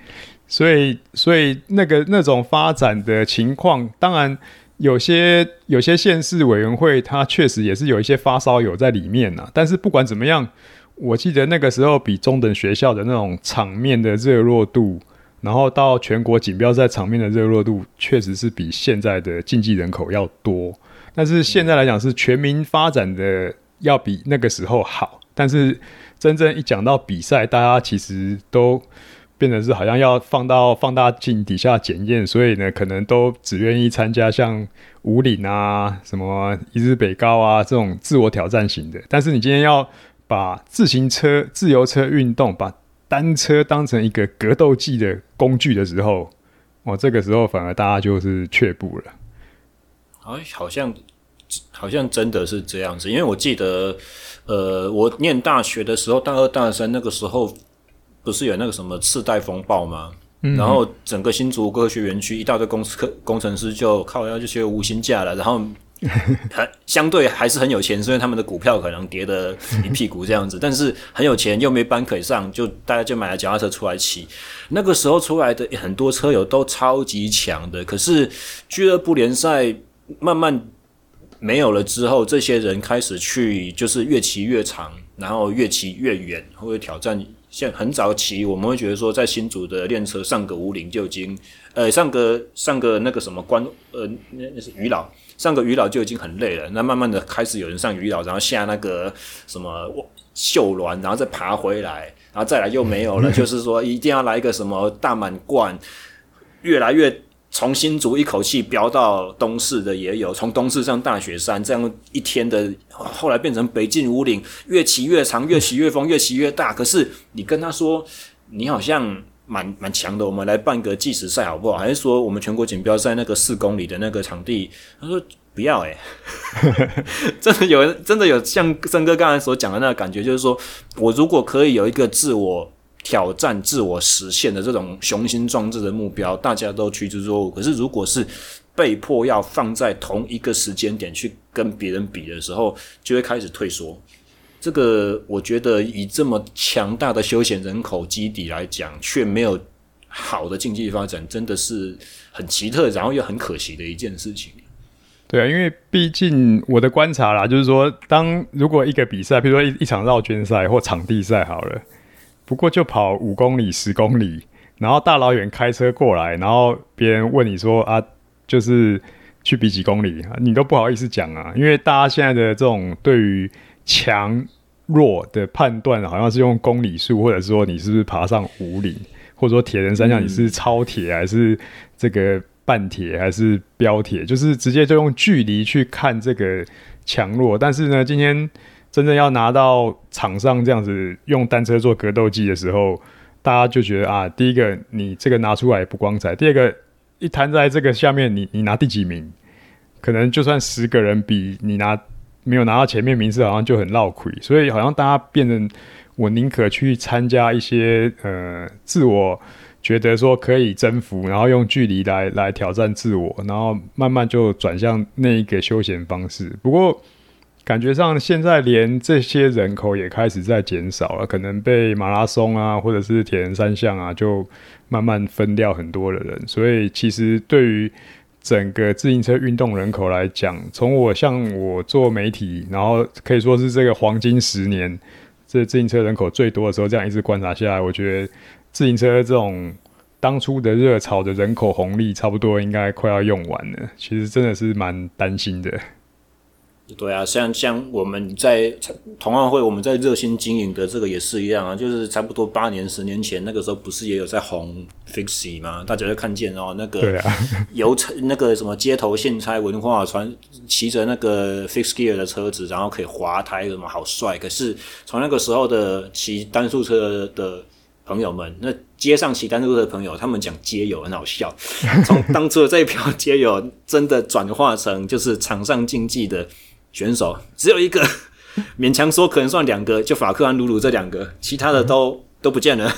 所以，所以那个那种发展的情况，当然有些有些县市委员会，它确实也是有一些发烧友在里面呐。但是不管怎么样，我记得那个时候比中等学校的那种场面的热络度，然后到全国锦标赛场面的热络度，确实是比现在的竞技人口要多。但是现在来讲，是全民发展的要比那个时候好。但是真正一讲到比赛，大家其实都。变成是好像要放到放大镜底下检验，所以呢，可能都只愿意参加像武岭啊、什么一日北高啊这种自我挑战型的。但是你今天要把自行车、自由车运动、把单车当成一个格斗技的工具的时候，哦，这个时候反而大家就是却步了。哎，好像好像真的是这样子，因为我记得，呃，我念大学的时候，大二、大三那个时候。不是有那个什么次贷风暴吗？嗯、然后整个新竹科学园区一大堆工科工程师就靠要就学无薪假了，然后 还相对还是很有钱，所以他们的股票可能跌得一屁股这样子，但是很有钱又没班可以上，就大家就买了脚踏车出来骑。那个时候出来的很多车友都超级强的，可是俱乐部联赛慢慢没有了之后，这些人开始去就是越骑越长，然后越骑越远，或者挑战。像很早期，我们会觉得说，在新竹的练车上个五岭就已经，呃，上个上个那个什么关，呃，那那是鱼老，上个鱼老就已经很累了。那慢慢的开始有人上鱼老，然后下那个什么秀峦，然后再爬回来，然后再来又没有了。就是说，一定要来一个什么大满贯，越来越。从新竹一口气飙到东势的也有，从东势上大雪山这样一天的，后来变成北进五岭，越骑越长，越骑越疯，越骑越大。可是你跟他说，你好像蛮蛮强的，我们来办个计时赛好不好？还是说我们全国锦标赛那个四公里的那个场地？他说不要诶、真的有真的有像森哥刚才所讲的那个感觉，就是说我如果可以有一个自我。挑战自我实现的这种雄心壮志的目标，大家都趋之若鹜。可是，如果是被迫要放在同一个时间点去跟别人比的时候，就会开始退缩。这个，我觉得以这么强大的休闲人口基底来讲，却没有好的经济发展，真的是很奇特，然后又很可惜的一件事情。对啊，因为毕竟我的观察啦，就是说，当如果一个比赛，比如说一一场绕圈赛或场地赛，好了。不过就跑五公里、十公里，然后大老远开车过来，然后别人问你说啊，就是去比几公里，你都不好意思讲啊，因为大家现在的这种对于强弱的判断，好像是用公里数，或者说你是不是爬上五岭，或者说铁人三项你是超铁还是这个半铁还是标铁，就是直接就用距离去看这个强弱。但是呢，今天。真正要拿到场上这样子用单车做格斗技的时候，大家就觉得啊，第一个你这个拿出来不光彩，第二个一摊在这个下面你，你拿第几名，可能就算十个人比你拿没有拿到前面名次，好像就很落亏。所以好像大家变成我宁可去参加一些呃自我觉得说可以征服，然后用距离来来挑战自我，然后慢慢就转向那一个休闲方式。不过。感觉上现在连这些人口也开始在减少了，可能被马拉松啊，或者是铁人三项啊，就慢慢分掉很多的人。所以其实对于整个自行车运动人口来讲，从我像我做媒体，然后可以说是这个黄金十年，这自行车人口最多的时候，这样一直观察下来，我觉得自行车这种当初的热潮的人口红利，差不多应该快要用完了。其实真的是蛮担心的。对啊，像像我们在同好会，我们在热心经营的这个也是一样啊，就是差不多八年、十年前那个时候，不是也有在红 Fixie 吗？大家都看见哦，那个 油那个什么街头现拆文化，传骑着那个 Fixed Gear 的车子，然后可以滑胎，什么好帅。可是从那个时候的骑单速车的朋友们，那街上骑单速车的朋友，他们讲街友很好笑。从当初的这一票街友，真的转化成就是场上竞技的。选手只有一个，勉强说可能算两个，就法克和鲁鲁这两个，其他的都、嗯、都不见了。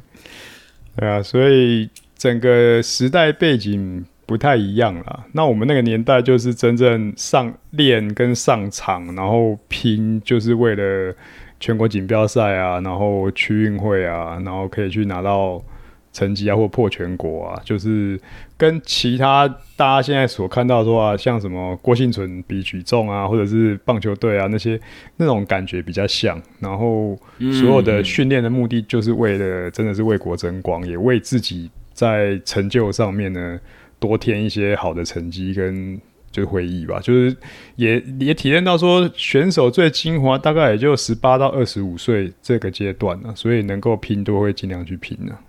对啊，所以整个时代背景不太一样了。那我们那个年代就是真正上练跟上场，然后拼，就是为了全国锦标赛啊，然后区运会啊，然后可以去拿到。成绩啊，或破全国啊，就是跟其他大家现在所看到说啊，像什么郭婞淳比举重啊，或者是棒球队啊那些那种感觉比较像。然后所有的训练的目的就是为了，真的是为国争光，也为自己在成就上面呢多添一些好的成绩跟就是回忆吧。就是也也体验到说，选手最精华大概也就十八到二十五岁这个阶段啊，所以能够拼都会尽量去拼呢、啊。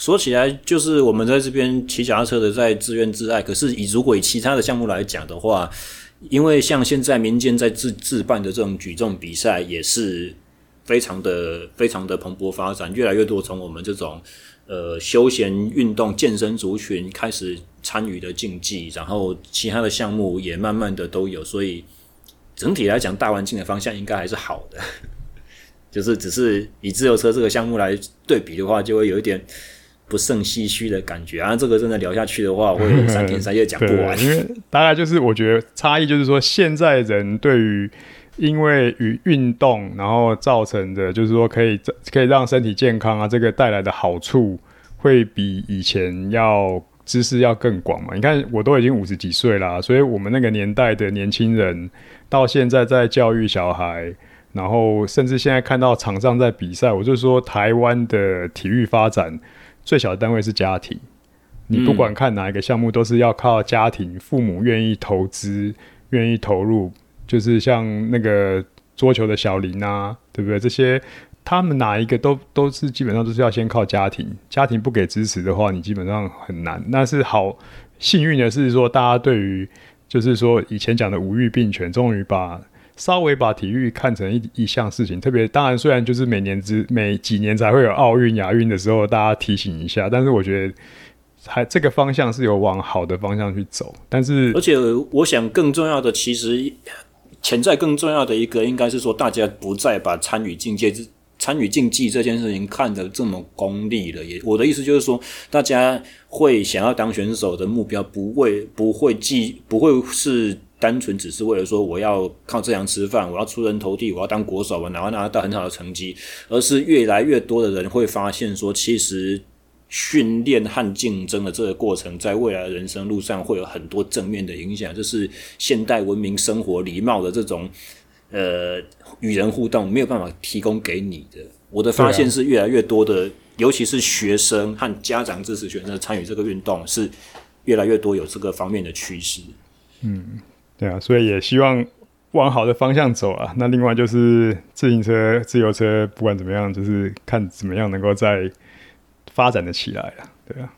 说起来，就是我们在这边骑脚踏车的在自怨自艾。可是以如果以其他的项目来讲的话，因为像现在民间在自自办的这种举重比赛，也是非常的非常的蓬勃发展，越来越多从我们这种呃休闲运动健身族群开始参与的竞技，然后其他的项目也慢慢的都有，所以整体来讲，大环境的方向应该还是好的。就是只是以自由车这个项目来对比的话，就会有一点。不胜唏嘘的感觉啊！这个真的聊下去的话，我会三天三夜讲不完。因为大概就是我觉得差异就是说，现在人对于因为与运动然后造成的，就是说可以可以让身体健康啊，这个带来的好处会比以前要知识要更广嘛。你看，我都已经五十几岁啦，所以我们那个年代的年轻人到现在在教育小孩，然后甚至现在看到场上在比赛，我就说台湾的体育发展。最小的单位是家庭，你不管看哪一个项目，都是要靠家庭，父母愿意投资、愿意投入。就是像那个桌球的小林啊，对不对？这些他们哪一个都都是基本上都是要先靠家庭，家庭不给支持的话，你基本上很难。那是好幸运的是说，大家对于就是说以前讲的五育并全，终于把。稍微把体育看成一一项事情，特别当然，虽然就是每年之每几年才会有奥运、亚运的时候，大家提醒一下，但是我觉得还这个方向是有往好的方向去走。但是，而且我想更重要的，其实潜在更重要的一个，应该是说，大家不再把参与竞技、参与竞技这件事情看得这么功利了。也，我的意思就是说，大家会想要当选手的目标，不会不会记，不会是。单纯只是为了说我要靠这样吃饭，我要出人头地，我要当国手，我拿拿到很好的成绩，而是越来越多的人会发现说，其实训练和竞争的这个过程，在未来人生路上会有很多正面的影响。这是现代文明生活礼貌的这种呃与人互动没有办法提供给你的。我的发现是越来越多的，尤其是学生和家长支持学生参与这个运动，是越来越多有这个方面的趋势。嗯。对啊，所以也希望往好的方向走啊。那另外就是自行车、自由车，不管怎么样，就是看怎么样能够再发展的起来啊。对啊。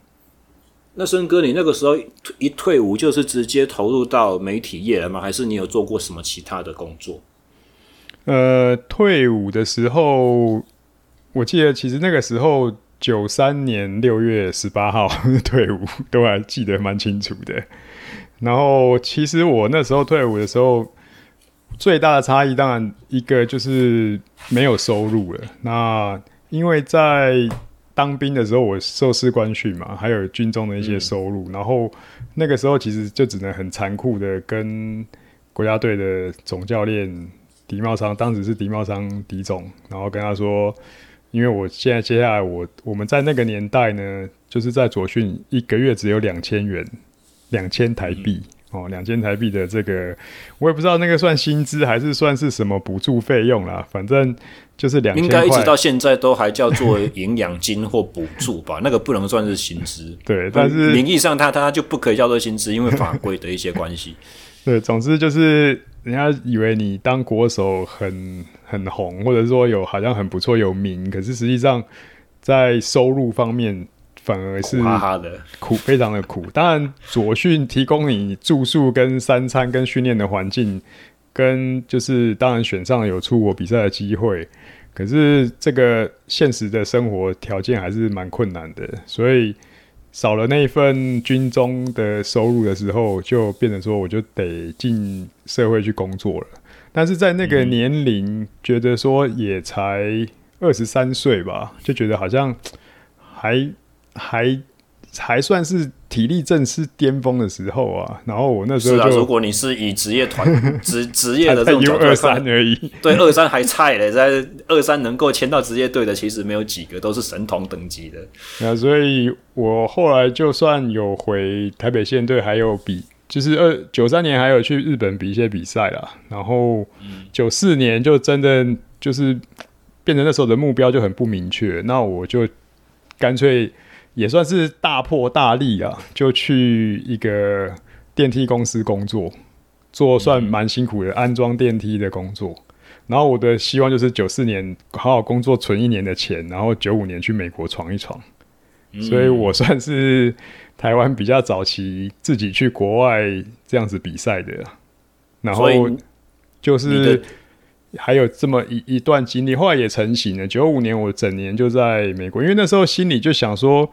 那森哥，你那个时候一退伍就是直接投入到媒体业了吗？还是你有做过什么其他的工作？呃，退伍的时候，我记得其实那个时候九三年六月十八号 退伍，都还记得蛮清楚的。然后，其实我那时候退伍的时候，最大的差异当然一个就是没有收入了。那因为在当兵的时候，我受士官训嘛，还有军中的一些收入。嗯、然后那个时候其实就只能很残酷的跟国家队的总教练狄茂昌，当时是狄茂昌狄总，然后跟他说，因为我现在接下来我我们在那个年代呢，就是在左训一个月只有两千元，两千台币。嗯哦，两千台币的这个，我也不知道那个算薪资还是算是什么补助费用啦。反正就是两千块，应该一直到现在都还叫做营养金或补助吧？那个不能算是薪资。对，但是名义上它它就不可以叫做薪资，因为法规的一些关系。对，总之就是人家以为你当国手很很红，或者说有好像很不错有名，可是实际上在收入方面。反而是苦哈哈的苦，非常的苦。当然，左训提供你住宿、跟三餐、跟训练的环境，跟就是当然选上有出国比赛的机会。可是这个现实的生活条件还是蛮困难的，所以少了那一份军中的收入的时候，就变成说我就得进社会去工作了。但是在那个年龄，嗯、觉得说也才二十三岁吧，就觉得好像还。还还算是体力正是巅峰的时候啊，然后我那时候，是啊，如果你是以职业团 职职业的这种角度二三而已，对二三还菜嘞，在二三能够签到职业队的，其实没有几个，都是神童等级的。那所以我后来就算有回台北县队，还有比，就是二九三年还有去日本比一些比赛啦，然后九四年就真的就是变成那时候的目标就很不明确，那我就干脆。也算是大破大立啊，就去一个电梯公司工作，做算蛮辛苦的安装电梯的工作。然后我的希望就是九四年好好工作存一年的钱，然后九五年去美国闯一闯。所以我算是台湾比较早期自己去国外这样子比赛的。然后就是。还有这么一一段经历，后来也成型了。九五年我整年就在美国，因为那时候心里就想说，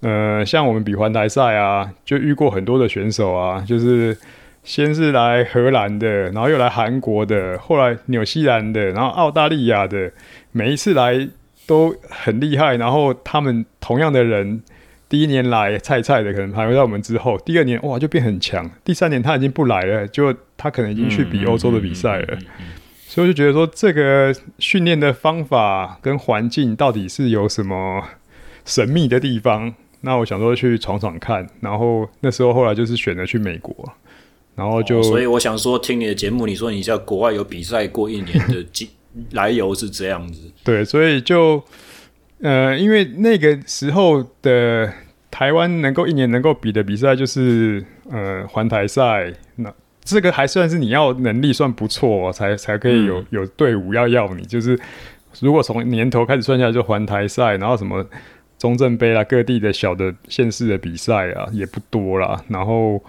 呃，像我们比环台赛啊，就遇过很多的选手啊，就是先是来荷兰的，然后又来韩国的，后来纽西兰的，然后澳大利亚的，每一次来都很厉害。然后他们同样的人，第一年来菜菜的，可能还会在我们之后，第二年哇就变很强，第三年他已经不来了，就他可能已经去比欧洲的比赛了。所以我就觉得说，这个训练的方法跟环境到底是有什么神秘的地方？那我想说去闯闯看。然后那时候后来就是选择去美国，然后就、哦、所以我想说，听你的节目，你说你在国外有比赛过一年的来由是这样子。对，所以就呃，因为那个时候的台湾能够一年能够比的比赛就是呃环台赛那。这个还算是你要能力算不错，哦，才才可以有有队伍要要你。就是如果从年头开始算下来，就环台赛，然后什么中正杯啦，各地的小的县市的比赛啊，也不多啦。然后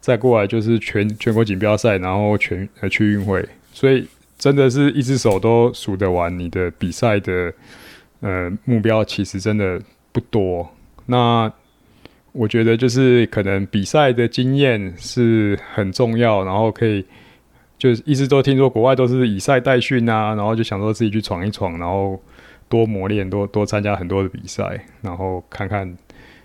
再过来就是全全国锦标赛，然后全呃区运会，所以真的是一只手都数得完你的比赛的呃目标，其实真的不多。那我觉得就是可能比赛的经验是很重要，然后可以就是一直都听说国外都是以赛代训啊，然后就想说自己去闯一闯，然后多磨练，多多参加很多的比赛，然后看看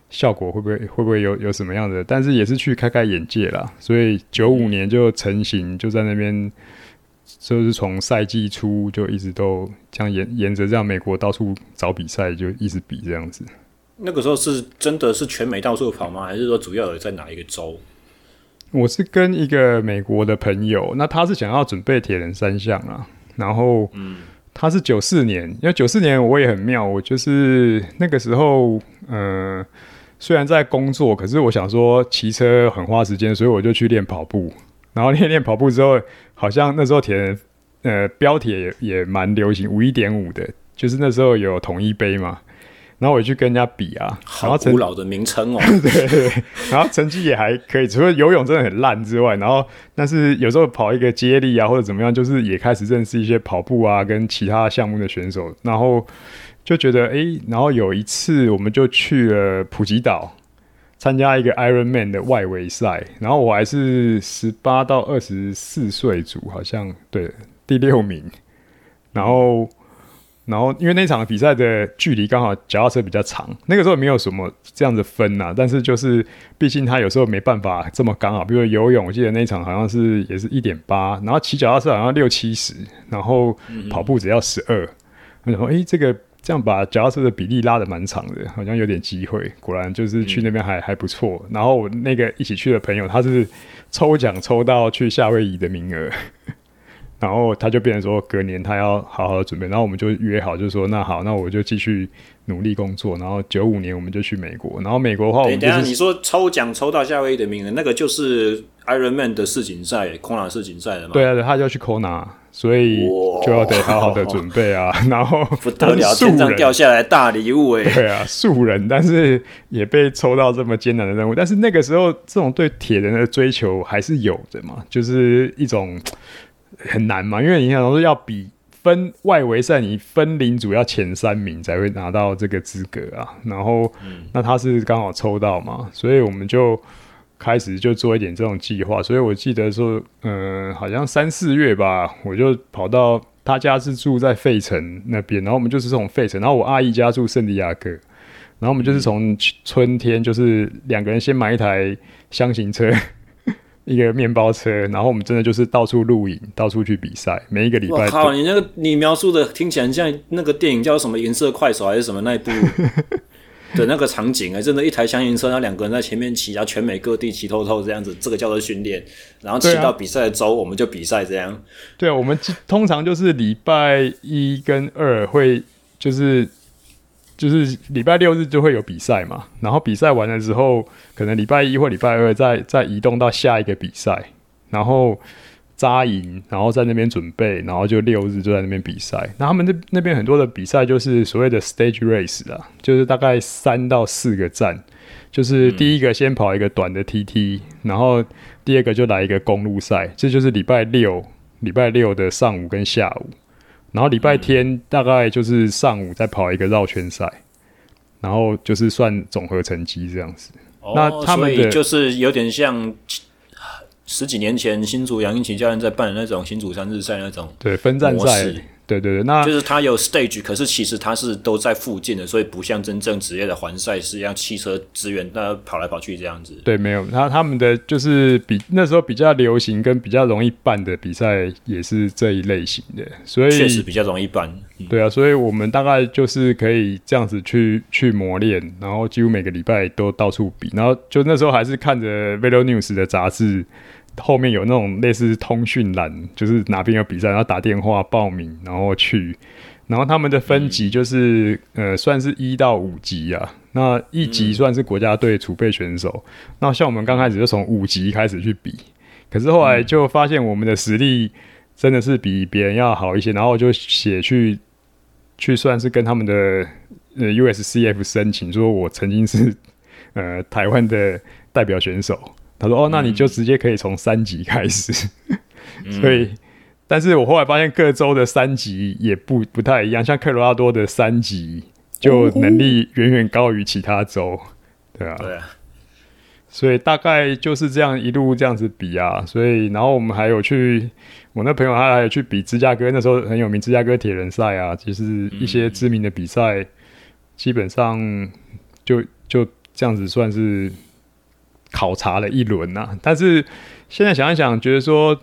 效果会不会会不会有有什么样的，但是也是去开开眼界啦。所以九五年就成型，就在那边，就是从赛季初就一直都这样沿沿着这样美国到处找比赛，就一直比这样子。那个时候是真的是全美到处跑吗？还是说主要有在哪一个州？我是跟一个美国的朋友，那他是想要准备铁人三项啊，然后嗯，他是九四年，因为九四年我也很妙，我就是那个时候，嗯、呃，虽然在工作，可是我想说骑车很花时间，所以我就去练跑步，然后练练跑步之后，好像那时候铁人呃标铁也也蛮流行，五一点五的，就是那时候有统一杯嘛。然后我去跟人家比啊，好古老的名称哦。对对，然后成绩也还可以，除了游泳真的很烂之外，然后但是有时候跑一个接力啊或者怎么样，就是也开始认识一些跑步啊跟其他项目的选手，然后就觉得哎，然后有一次我们就去了普吉岛参加一个 Ironman 的外围赛，然后我还是十八到二十四岁组，好像对第六名，然后。然后因为那场比赛的距离刚好脚踏车比较长，那个时候没有什么这样子分呐、啊，但是就是毕竟他有时候没办法这么刚好，比如游泳，我记得那场好像是也是一点八，然后骑脚踏车好像六七十，然后跑步只要十二，然后诶这个这样把脚踏车的比例拉得蛮长的，好像有点机会，果然就是去那边还、还不错。然后我那个一起去的朋友，他是抽奖抽到去夏威夷的名额。然后他就变成说，隔年他要好好的准备，然后我们就约好，就说那好，那我就继续努力工作。然后九五年我们就去美国，然后美国的话我们、就是，等下你说抽奖抽到夏威夷的名额，那个就是 Ironman 的世锦赛，Kona 世锦赛的嘛？对啊，对，他就要去 Kona，所以就要得好好的准备啊。然后 不得了，天上掉下来大礼物哎！对啊，素人，但是也被抽到这么艰难的任务。但是那个时候，这种对铁人的追求还是有的嘛，就是一种。很难嘛，因为你想说要比分外围赛，你分领主要前三名才会拿到这个资格啊。然后，嗯、那他是刚好抽到嘛，所以我们就开始就做一点这种计划。所以我记得说，嗯、呃，好像三四月吧，我就跑到他家是住在费城那边，然后我们就是从费城，然后我阿姨家住圣地亚哥，然后我们就是从春天就是两个人先买一台箱型车。一个面包车，然后我们真的就是到处露营，到处去比赛，每一个礼拜。我靠，你那个你描述的听起来像那个电影叫什么《银色快手》还是什么那一部 的那个场景啊！真的，一台厢型车，然后两个人在前面骑，然后全美各地骑透透这样子，这个叫做训练。然后骑到比赛的周，我们就比赛这样。对啊，我们通常就是礼拜一跟二会就是。就是礼拜六日就会有比赛嘛，然后比赛完了之后，可能礼拜一或礼拜二再再移动到下一个比赛，然后扎营，然后在那边准备，然后就六日就在那边比赛。那他们那那边很多的比赛就是所谓的 stage race 啊，就是大概三到四个站，就是第一个先跑一个短的 TT，然后第二个就来一个公路赛，这就是礼拜六礼拜六的上午跟下午。然后礼拜天大概就是上午再跑一个绕圈赛，然后就是算总和成绩这样子。哦、那他们的就是有点像十几年前新竹杨英奇教练在办的那种新竹三日赛那种对分站赛。对对对，那就是他有 stage，可是其实他是都在附近的，所以不像真正职业的环赛是要汽车资源，那跑来跑去这样子。对，没有他他们的就是比那时候比较流行跟比较容易办的比赛也是这一类型的，所以确实比较容易办。嗯、对啊，所以我们大概就是可以这样子去去磨练，然后几乎每个礼拜都到处比，然后就那时候还是看着 Velo News 的杂志。后面有那种类似通讯栏，就是哪边有比赛，然后打电话报名，然后去。然后他们的分级就是，嗯、呃，算是一到五级啊。那一级算是国家队储备选手。嗯、那像我们刚开始就从五级开始去比，可是后来就发现我们的实力真的是比别人要好一些。然后我就写去，去算是跟他们的呃 USCF 申请，说我曾经是呃台湾的代表选手。他说：“哦，那你就直接可以从三级开始。嗯” 所以，但是我后来发现各州的三级也不不太一样，像科罗拉多的三级就能力远远高于其他州，对啊。对啊。所以大概就是这样一路这样子比啊。所以，然后我们还有去，我那朋友他还有去比芝加哥，那时候很有名芝加哥铁人赛啊，其实一些知名的比赛，基本上就就这样子算是。考察了一轮呐、啊，但是现在想一想，觉得说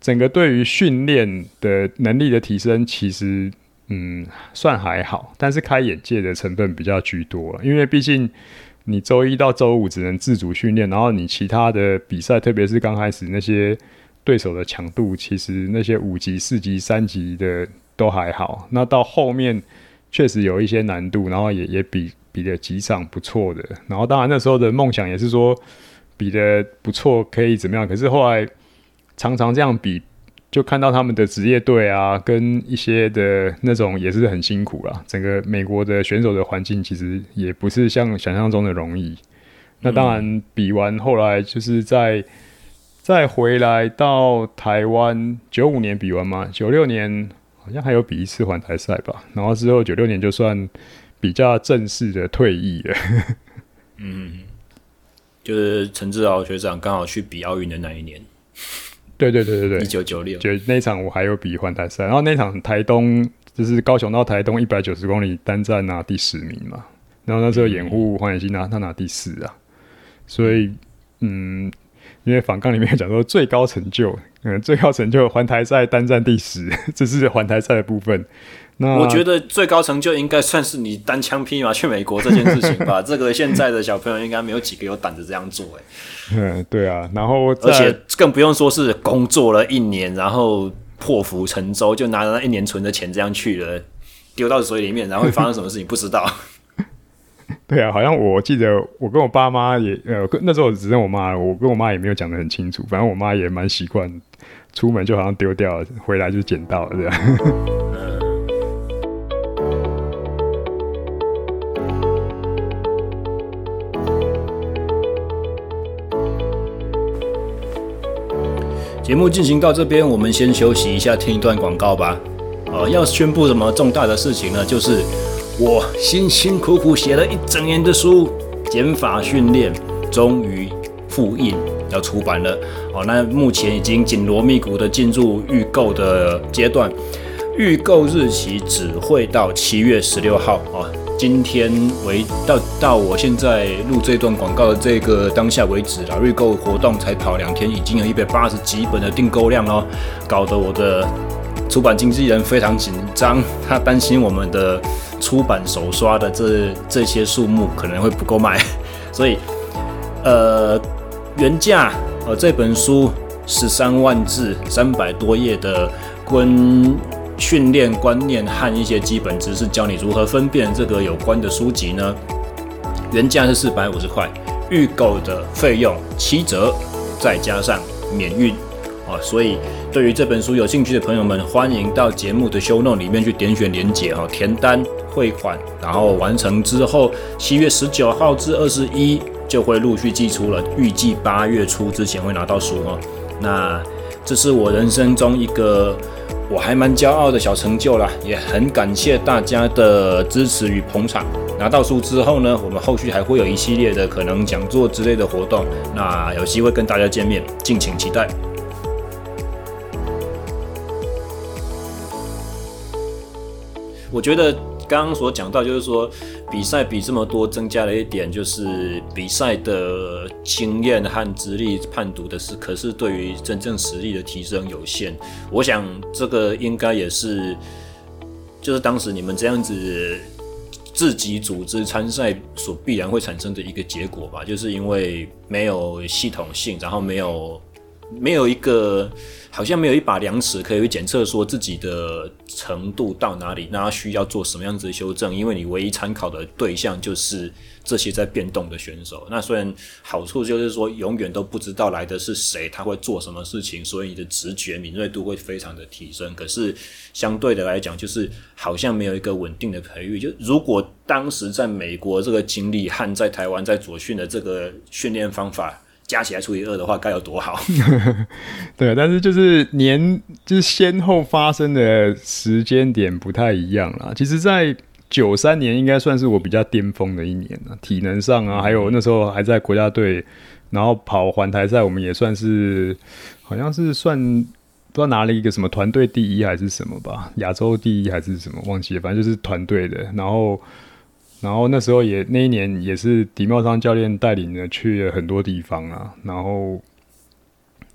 整个对于训练的能力的提升，其实嗯算还好，但是开眼界的成分比较居多，因为毕竟你周一到周五只能自主训练，然后你其他的比赛，特别是刚开始那些对手的强度，其实那些五级、四级、三级的都还好，那到后面确实有一些难度，然后也也比。比的几场不错的，然后当然那时候的梦想也是说比的不错可以怎么样，可是后来常常这样比，就看到他们的职业队啊，跟一些的那种也是很辛苦啦。整个美国的选手的环境其实也不是像想象中的容易。那当然比完后来就是在再回来到台湾，九五年比完嘛，九六年好像还有比一次环台赛吧，然后之后九六年就算。比较正式的退役了，嗯，就是陈志豪学长刚好去比奥运的那一年，对对对对对，一九九六，就那场我还有比环台赛，然后那场台东就是高雄到台东一百九十公里单站拿第十名嘛，然后那时候掩护黄衍信拿他拿第四啊，所以嗯，因为反纲里面讲说最高成就，嗯，最高成就环台赛单站第十，这是环台赛的部分。那我觉得最高成就应该算是你单枪匹马去美国这件事情吧。这个现在的小朋友应该没有几个有胆子这样做，哎。嗯，对啊。然后，而且 更不用说是工作了一年，然后破釜沉舟，就拿着那一年存的钱这样去了，丢到水里面，然后会发生什么事情不知道。对啊，好像我记得我跟我爸妈也呃，那时候只剩我妈，我跟我妈也没有讲得很清楚。反正我妈也蛮习惯，出门就好像丢掉了，回来就捡到了这样。节目进行到这边，我们先休息一下，听一段广告吧。呃，要宣布什么重大的事情呢？就是我辛辛苦苦写了一整年的书《减法训练》终于复印要出版了。哦，那目前已经紧锣密鼓的进入预购的阶段，预购日期只会到七月十六号哦。今天为到到我现在录这段广告的这个当下为止啦，预购活动才跑两天，已经有一百八十几本的订购量哦，搞得我的出版经纪人非常紧张，他担心我们的出版首刷的这这些数目可能会不够卖，所以呃原价呃这本书十三万字，三百多页的关。训练观念和一些基本知识，教你如何分辨这个有关的书籍呢？原价是四百五十块，预购的费用七折，再加上免运啊！所以对于这本书有兴趣的朋友们，欢迎到节目的 show note 里面去点选连结哈，填单汇款，然后完成之后，七月十九号至二十一就会陆续寄出了，预计八月初之前会拿到书哈。那这是我人生中一个。我还蛮骄傲的小成就啦，也很感谢大家的支持与捧场。拿到书之后呢，我们后续还会有一系列的可能讲座之类的活动，那有机会跟大家见面，敬请期待。我觉得。刚刚所讲到，就是说比赛比这么多，增加了一点，就是比赛的经验和资历判读的是，可是对于真正实力的提升有限。我想这个应该也是，就是当时你们这样子自己组织参赛所必然会产生的一个结果吧，就是因为没有系统性，然后没有没有一个。好像没有一把量尺可以检测说自己的程度到哪里，那需要做什么样子的修正？因为你唯一参考的对象就是这些在变动的选手。那虽然好处就是说永远都不知道来的是谁，他会做什么事情，所以你的直觉敏锐度会非常的提升。可是相对的来讲，就是好像没有一个稳定的培育。就如果当时在美国这个经历和在台湾在左训的这个训练方法。加起来除以二的话，该有多好？对，但是就是年就是先后发生的时间点不太一样啦。其实，在九三年应该算是我比较巅峰的一年了，体能上啊，还有那时候还在国家队，然后跑环台赛，我们也算是好像是算不知道拿了一个什么团队第一还是什么吧，亚洲第一还是什么忘记了，反正就是团队的，然后。然后那时候也那一年也是迪茂昌教练带领的去了很多地方啊，然后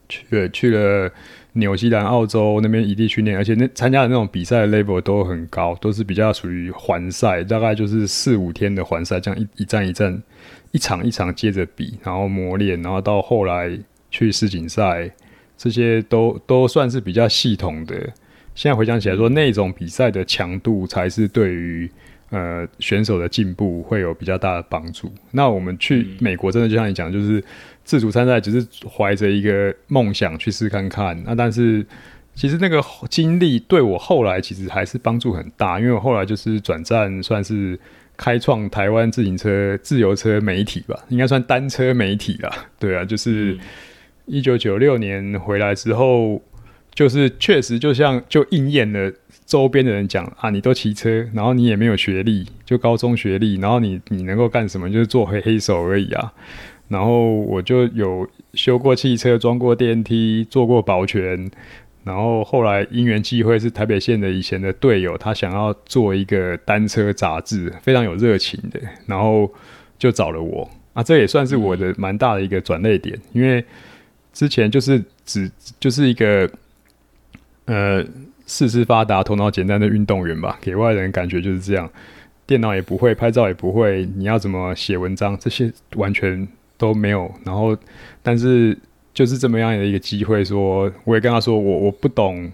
去了去了纽西兰、澳洲那边异地训练，而且那参加的那种比赛的 level 都很高，都是比较属于环赛，大概就是四五天的环赛，这样一一站一站，一场一场接着比，然后磨练，然后到后来去世锦赛，这些都都算是比较系统的。现在回想起来说，那种比赛的强度才是对于。呃，选手的进步会有比较大的帮助。那我们去美国，真的就像你讲，就是自主参赛，只是怀着一个梦想去试看看。那但是其实那个经历对我后来其实还是帮助很大，因为我后来就是转战，算是开创台湾自行车、自由车媒体吧，应该算单车媒体啦。对啊，就是一九九六年回来之后，就是确实就像就应验了。周边的人讲啊，你都骑车，然后你也没有学历，就高中学历，然后你你能够干什么？就是做黑黑手而已啊。然后我就有修过汽车，装过电梯，做过保全，然后后来因缘际会，是台北县的以前的队友，他想要做一个单车杂志，非常有热情的，然后就找了我啊，这也算是我的蛮大的一个转捩点，因为之前就是只就是一个呃四肢发达、头脑简单的运动员吧，给外人感觉就是这样，电脑也不会，拍照也不会，你要怎么写文章，这些完全都没有，然后但是。就是这么样的一个机会，说我也跟他说我我不懂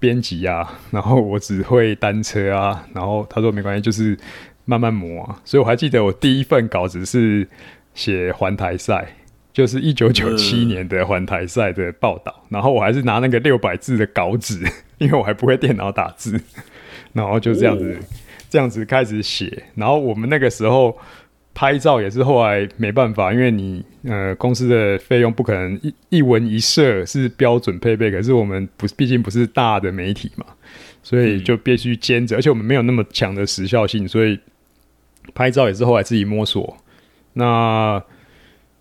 编辑啊，然后我只会单车啊，然后他说没关系，就是慢慢磨啊。所以我还记得我第一份稿子是写环台赛，就是一九九七年的环台赛的报道，然后我还是拿那个六百字的稿纸，因为我还不会电脑打字，然后就这样子这样子开始写，然后我们那个时候。拍照也是后来没办法，因为你呃公司的费用不可能一一文一摄是标准配备，可是我们不毕竟不是大的媒体嘛，所以就必须兼着，而且我们没有那么强的时效性，所以拍照也是后来自己摸索。那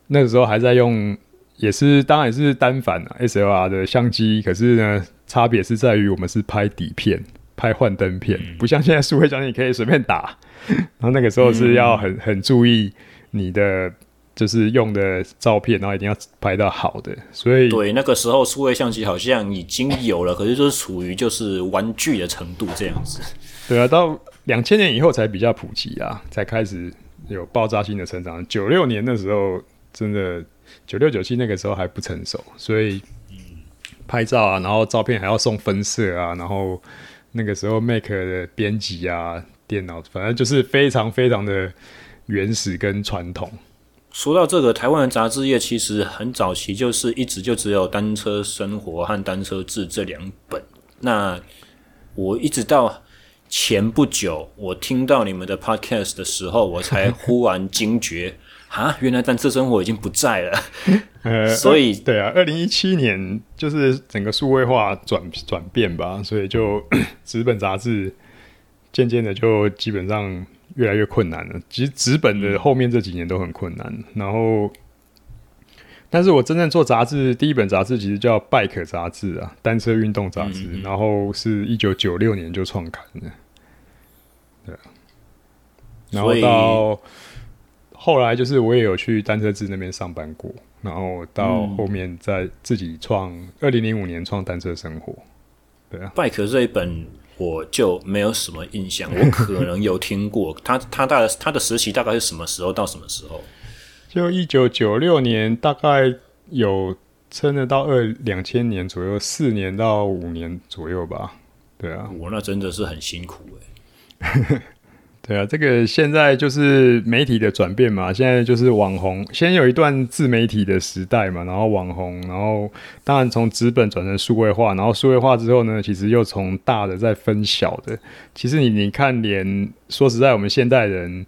那个时候还在用，也是当然也是单反啊 SLR 的相机，可是呢差别是在于我们是拍底片。拍幻灯片，不像现在数位相机你可以随便打，然后那个时候是要很很注意你的就是用的照片，然后一定要拍到好的。所以对那个时候数位相机好像已经有了，可是就是处于就是玩具的程度这样子。对啊，到两千年以后才比较普及啊，才开始有爆炸性的成长。九六年的时候真的九六九七那个时候还不成熟，所以拍照啊，然后照片还要送分色啊，然后。那个时候，Mac 的编辑啊，电脑反正就是非常非常的原始跟传统。说到这个，台湾的杂志业其实很早期就是一直就只有《单车生活》和《单车志》这两本。那我一直到前不久，我听到你们的 Podcast 的时候，我才 忽然惊觉。啊，原来单车生活已经不在了，呃，所以对啊，二零一七年就是整个数位化转转变吧，所以就 纸本杂志渐渐的就基本上越来越困难了。其实纸本的后面这几年都很困难，嗯、然后，但是我真正做杂志第一本杂志其实叫《Bike》杂志啊，单车运动杂志，嗯嗯，然后是一九九六年就创刊的，对啊，然后到。后来就是我也有去单车志那边上班过，然后到后面再自己创，二零零五年创单车生活。对啊，Bike 这一本我就没有什么印象，我可能有听过 他，他大概他的时期大概是什么时候到什么时候？就一九九六年，大概有撑得到二两千年左右，四年到五年左右吧。对啊，我那真的是很辛苦哎、欸。对啊，这个现在就是媒体的转变嘛。现在就是网红，先有一段自媒体的时代嘛，然后网红，然后当然从纸本转成数位化，然后数位化之后呢，其实又从大的再分小的。其实你你看，连说实在，我们现代人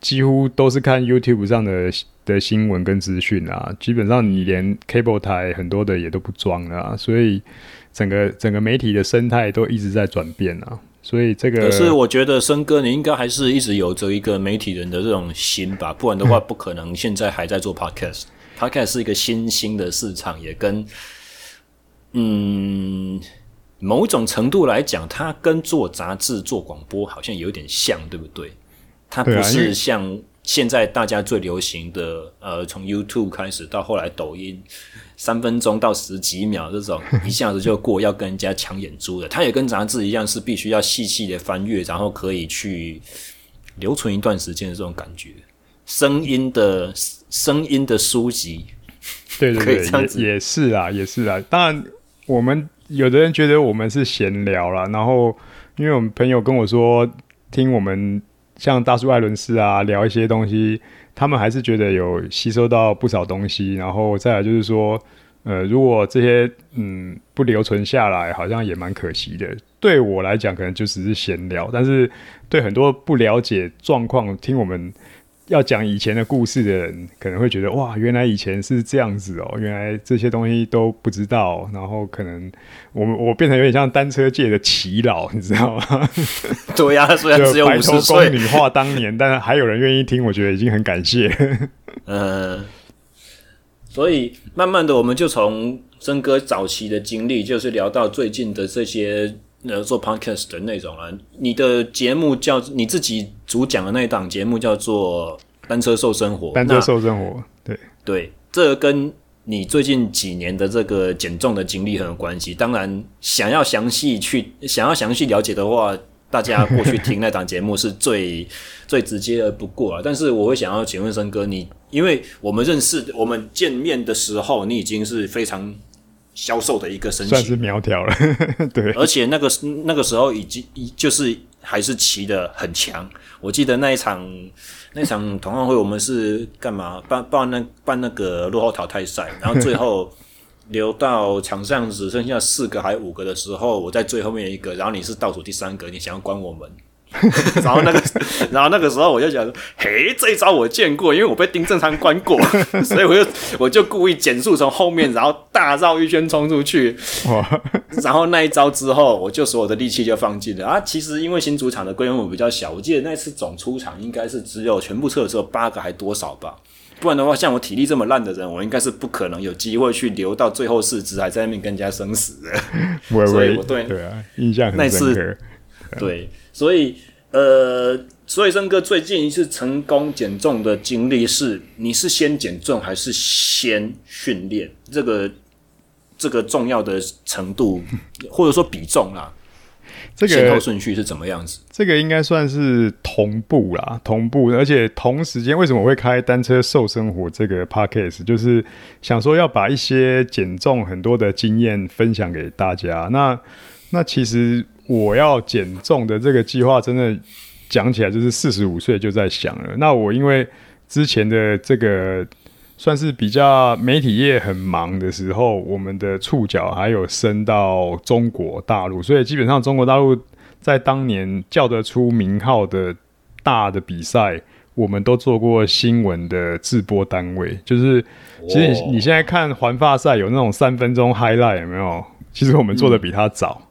几乎都是看 YouTube 上的的新闻跟资讯啊，基本上你连 cable 台很多的也都不装了啊，所以整个整个媒体的生态都一直在转变啊。所以这个，可是我觉得森哥，你应该还是一直有着一个媒体人的这种心吧，不然的话，不可能现在还在做 podcast。podcast 是一个新兴的市场，也跟嗯某种程度来讲，它跟做杂志、做广播好像有点像，对不对？它不是像现在大家最流行的，呃，从 YouTube 开始到后来抖音。三分钟到十几秒这种 一下子就过，要跟人家抢眼珠的，他也跟杂志一样，是必须要细细的翻阅，然后可以去留存一段时间的这种感觉。声音的声音的书籍，对对对，也也是啊，也是啊。当然，我们有的人觉得我们是闲聊啦，然后因为我们朋友跟我说，听我们像大叔艾伦斯啊聊一些东西。他们还是觉得有吸收到不少东西，然后再来就是说，呃，如果这些嗯不留存下来，好像也蛮可惜的。对我来讲，可能就只是闲聊，但是对很多不了解状况，听我们。要讲以前的故事的人可能会觉得哇，原来以前是这样子哦，原来这些东西都不知道，然后可能我们我变成有点像单车界的耆老，你知道吗？对呀、啊，虽然只有五十岁，白头宫女话当年，但是还有人愿意听，我觉得已经很感谢。嗯，所以慢慢的我们就从曾哥早期的经历，就是聊到最近的这些呃做 podcast 的内容了。你的节目叫你自己主讲的那一档节目叫做《单车瘦生活》，单车瘦生活，对对，这个跟你最近几年的这个减重的经历很有关系。当然，想要详细去想要详细了解的话。大家过去听那档节目是最 最直接的不过了，但是我会想要请问森哥，你因为我们认识，我们见面的时候，你已经是非常消瘦的一个身形，算是苗条了，对，而且那个那个时候已经就是还是骑的很强。我记得那一场那一场同乐会，我们是干嘛办办那办那个落后淘汰赛，然后最后。留到场上只剩下四个还五个的时候，我在最后面一个，然后你是倒数第三个，你想要关我们，然后那个，然后那个时候我就想说，嘿，这一招我见过，因为我被丁正昌关过，所以我就我就故意减速从后面，然后大绕一圈冲出去，哇，然后那一招之后，我就所有的力气就放尽了啊。其实因为新主场的规模比较小，我记得那次总出场应该是只有全部测的时候八个还多少吧。不然的话，像我体力这么烂的人，我应该是不可能有机会去留到最后四支，还在那边跟人家生死的。所以我对对啊，印象很深刻。那次对，所以呃，所以森哥最近一次成功减重的经历是，你是先减重还是先训练？这个这个重要的程度，或者说比重啦。这个先后顺序是怎么样子？这个应该算是同步啦，同步，而且同时间。为什么会开单车瘦生活这个 podcast？就是想说要把一些减重很多的经验分享给大家。那那其实我要减重的这个计划，真的讲起来就是四十五岁就在想了。那我因为之前的这个。算是比较媒体业很忙的时候，我们的触角还有伸到中国大陆，所以基本上中国大陆在当年叫得出名号的大的比赛，我们都做过新闻的制播单位。就是其实你你现在看环法赛有那种三分钟 highlight 有没有？其实我们做的比他早。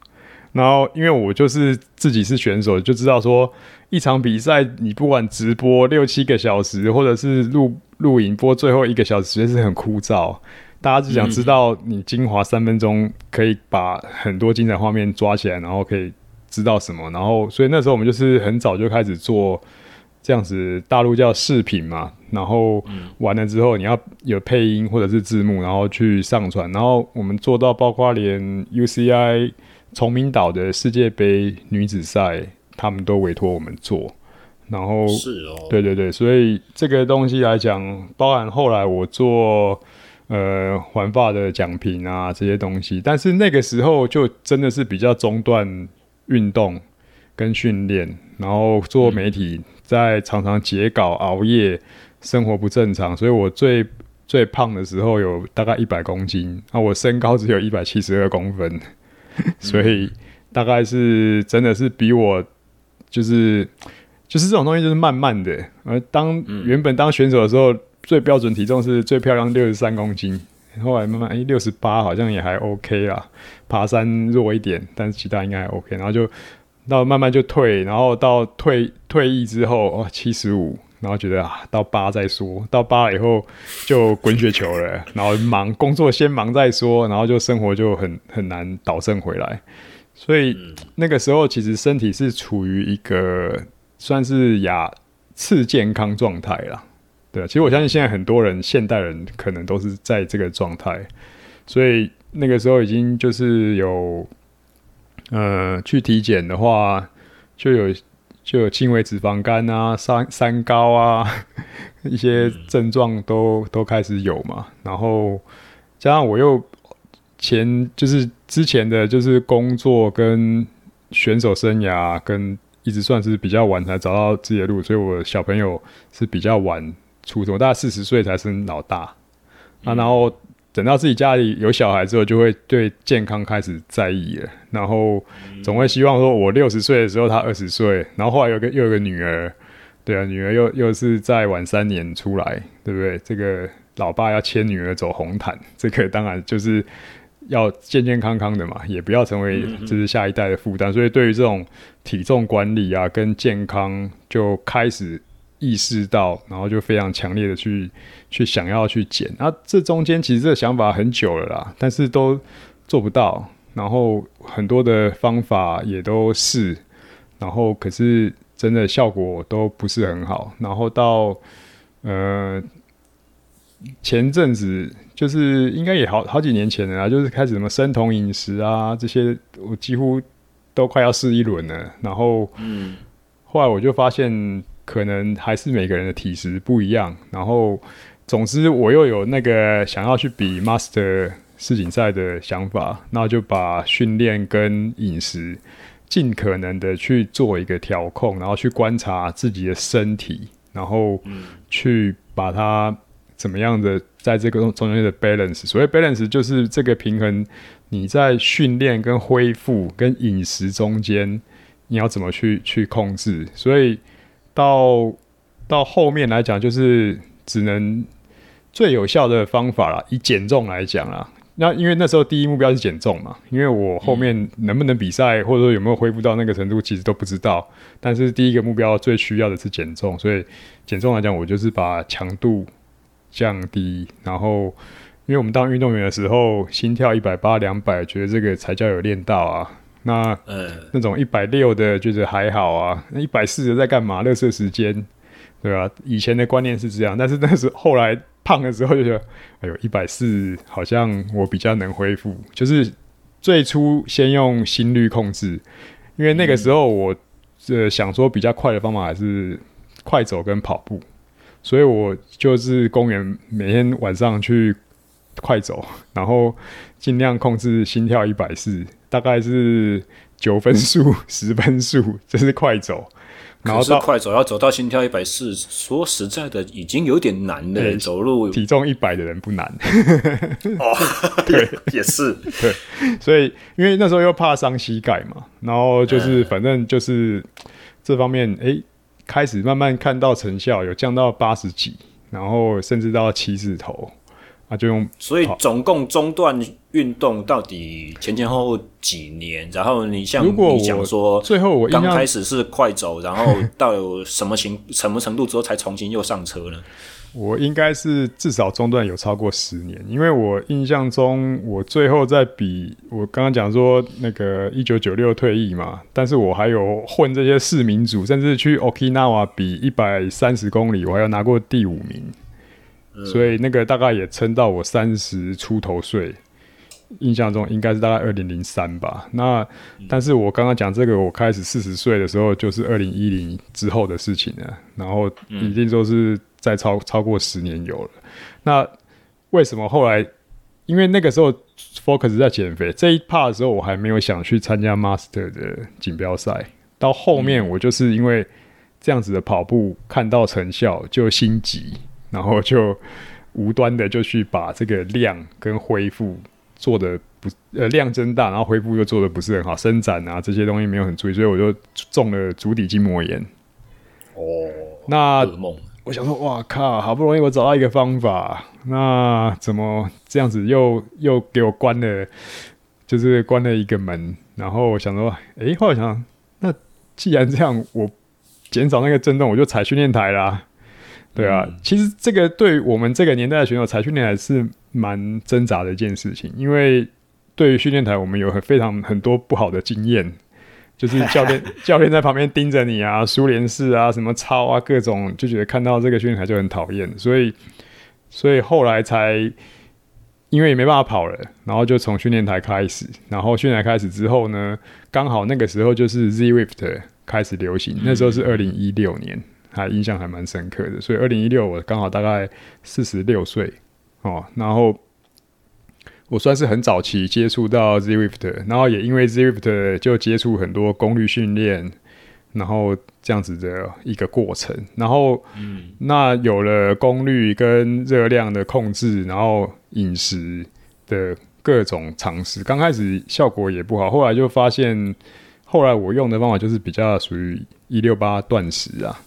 然后因为我就是自己是选手，就知道说一场比赛你不管直播六七个小时，或者是录。录影播最后一个小时其实是很枯燥，大家只想知道你精华三分钟可以把很多精彩画面抓起来，然后可以知道什么，然后所以那时候我们就是很早就开始做这样子，大陆叫视频嘛，然后完了之后你要有配音或者是字幕，然后去上传，然后我们做到包括连 UCI 崇明岛的世界杯女子赛，他们都委托我们做。然后是哦，对对对，所以这个东西来讲，包含后来我做呃环发的奖品啊这些东西，但是那个时候就真的是比较中断运动跟训练，然后做媒体在常常截稿熬夜，生活不正常，所以我最最胖的时候有大概一百公斤，那我身高只有一百七十二公分，所以大概是真的是比我就是。就是这种东西，就是慢慢的。而当原本当选手的时候，最标准体重是最漂亮六十三公斤，后来慢慢哎六十八好像也还 OK 啦。爬山弱一点，但是其他应该还 OK。然后就到慢慢就退，然后到退退役之后哦七十五，然后觉得啊到八再说，到八以后就滚雪球了，然后忙工作先忙再说，然后就生活就很很难倒正回来。所以那个时候其实身体是处于一个。算是亚次健康状态啦，对，其实我相信现在很多人，现代人可能都是在这个状态，所以那个时候已经就是有，呃，去体检的话，就有就有轻微脂肪肝啊、三三高啊，一些症状都都开始有嘛，然后加上我又前就是之前的就是工作跟选手生涯跟。一直算是比较晚才找到自己的路，所以我小朋友是比较晚出生，大概四十岁才生老大。啊，然后等到自己家里有小孩之后，就会对健康开始在意了。然后总会希望说，我六十岁的时候他二十岁，然后后来有个又有个女儿，对啊，女儿又又是再晚三年出来，对不对？这个老爸要牵女儿走红毯，这个当然就是。要健健康康的嘛，也不要成为就是下一代的负担，所以对于这种体重管理啊跟健康，就开始意识到，然后就非常强烈的去去想要去减。那这中间其实这个想法很久了啦，但是都做不到。然后很多的方法也都试，然后可是真的效果都不是很好。然后到呃前阵子，就是应该也好好几年前了啊，就是开始什么生酮饮食啊这些，我几乎都快要试一轮了。然后嗯，后来我就发现，可能还是每个人的体质不一样。然后总之，我又有那个想要去比 Master。世锦赛的想法，那就把训练跟饮食尽可能的去做一个调控，然后去观察自己的身体，然后去把它怎么样的在这个中间的 balance。所谓 balance 就是这个平衡，你在训练跟恢复跟饮食中间，你要怎么去去控制？所以到到后面来讲，就是只能最有效的方法啦，以减重来讲啦。那因为那时候第一目标是减重嘛，因为我后面能不能比赛，或者说有没有恢复到那个程度，其实都不知道。但是第一个目标最需要的是减重，所以减重来讲，我就是把强度降低。然后，因为我们当运动员的时候，心跳一百八、两百，觉得这个才叫有练到啊。那、嗯、那种一百六的，觉得还好啊。那一百四的在干嘛？乐色时间，对吧？以前的观念是这样，但是那时候后来。胖的时候就觉得，哎呦，一百四好像我比较能恢复。就是最初先用心率控制，因为那个时候我呃想说比较快的方法还是快走跟跑步，所以我就是公园每天晚上去快走，然后尽量控制心跳一百四，大概是九分数、十分数，这是快走。然后是快走要走到心跳一百四，说实在的，已经有点难了。欸、走路体重一百的人不难。哦，对，也是对。所以因为那时候又怕伤膝盖嘛，然后就是反正就是这方面，哎、欸，开始慢慢看到成效，有降到八十几，然后甚至到七字头。啊，就用，所以总共中断运动到底前前后后几年？然后你像你讲说，最后我刚开始是快走，然后 到有什么情什么程度之后才重新又上车呢？我应该是至少中断有超过十年，因为我印象中我最后在比，我刚刚讲说那个一九九六退役嘛，但是我还有混这些市民组，甚至去 Okinawa 比一百三十公里，我还要拿过第五名。所以那个大概也撑到我三十出头岁，印象中应该是大概二零零三吧。那但是我刚刚讲这个，我开始四十岁的时候就是二零一零之后的事情了。然后一定说是在超超过十年有了。那为什么后来？因为那个时候 focus 在减肥这一 part 的时候，我还没有想去参加 master 的锦标赛。到后面我就是因为这样子的跑步看到成效就心急。然后就无端的就去把这个量跟恢复做的不呃量增大，然后恢复又做的不是很好，伸展啊这些东西没有很注意，所以我就中了足底筋膜炎。哦，那我想说，哇靠，好不容易我找到一个方法，那怎么这样子又又给我关了，就是关了一个门。然后我想说，诶，后来想想，那既然这样，我减少那个震动，我就踩训练台啦。对啊，其实这个对于我们这个年代的选手，踩训练台是蛮挣扎的一件事情，因为对于训练台，我们有很非常很多不好的经验，就是教练 教练在旁边盯着你啊，苏联式啊，什么操啊，各种就觉得看到这个训练台就很讨厌，所以所以后来才因为也没办法跑了，然后就从训练台开始，然后训练台开始之后呢，刚好那个时候就是 Zwift 开始流行，那时候是二零一六年。还印象还蛮深刻的，所以二零一六我刚好大概四十六岁哦，然后我算是很早期接触到 Zwift，然后也因为 Zwift 就接触很多功率训练，然后这样子的一个过程，然后嗯，那有了功率跟热量的控制，然后饮食的各种尝试，刚开始效果也不好，后来就发现，后来我用的方法就是比较属于一六八断食啊。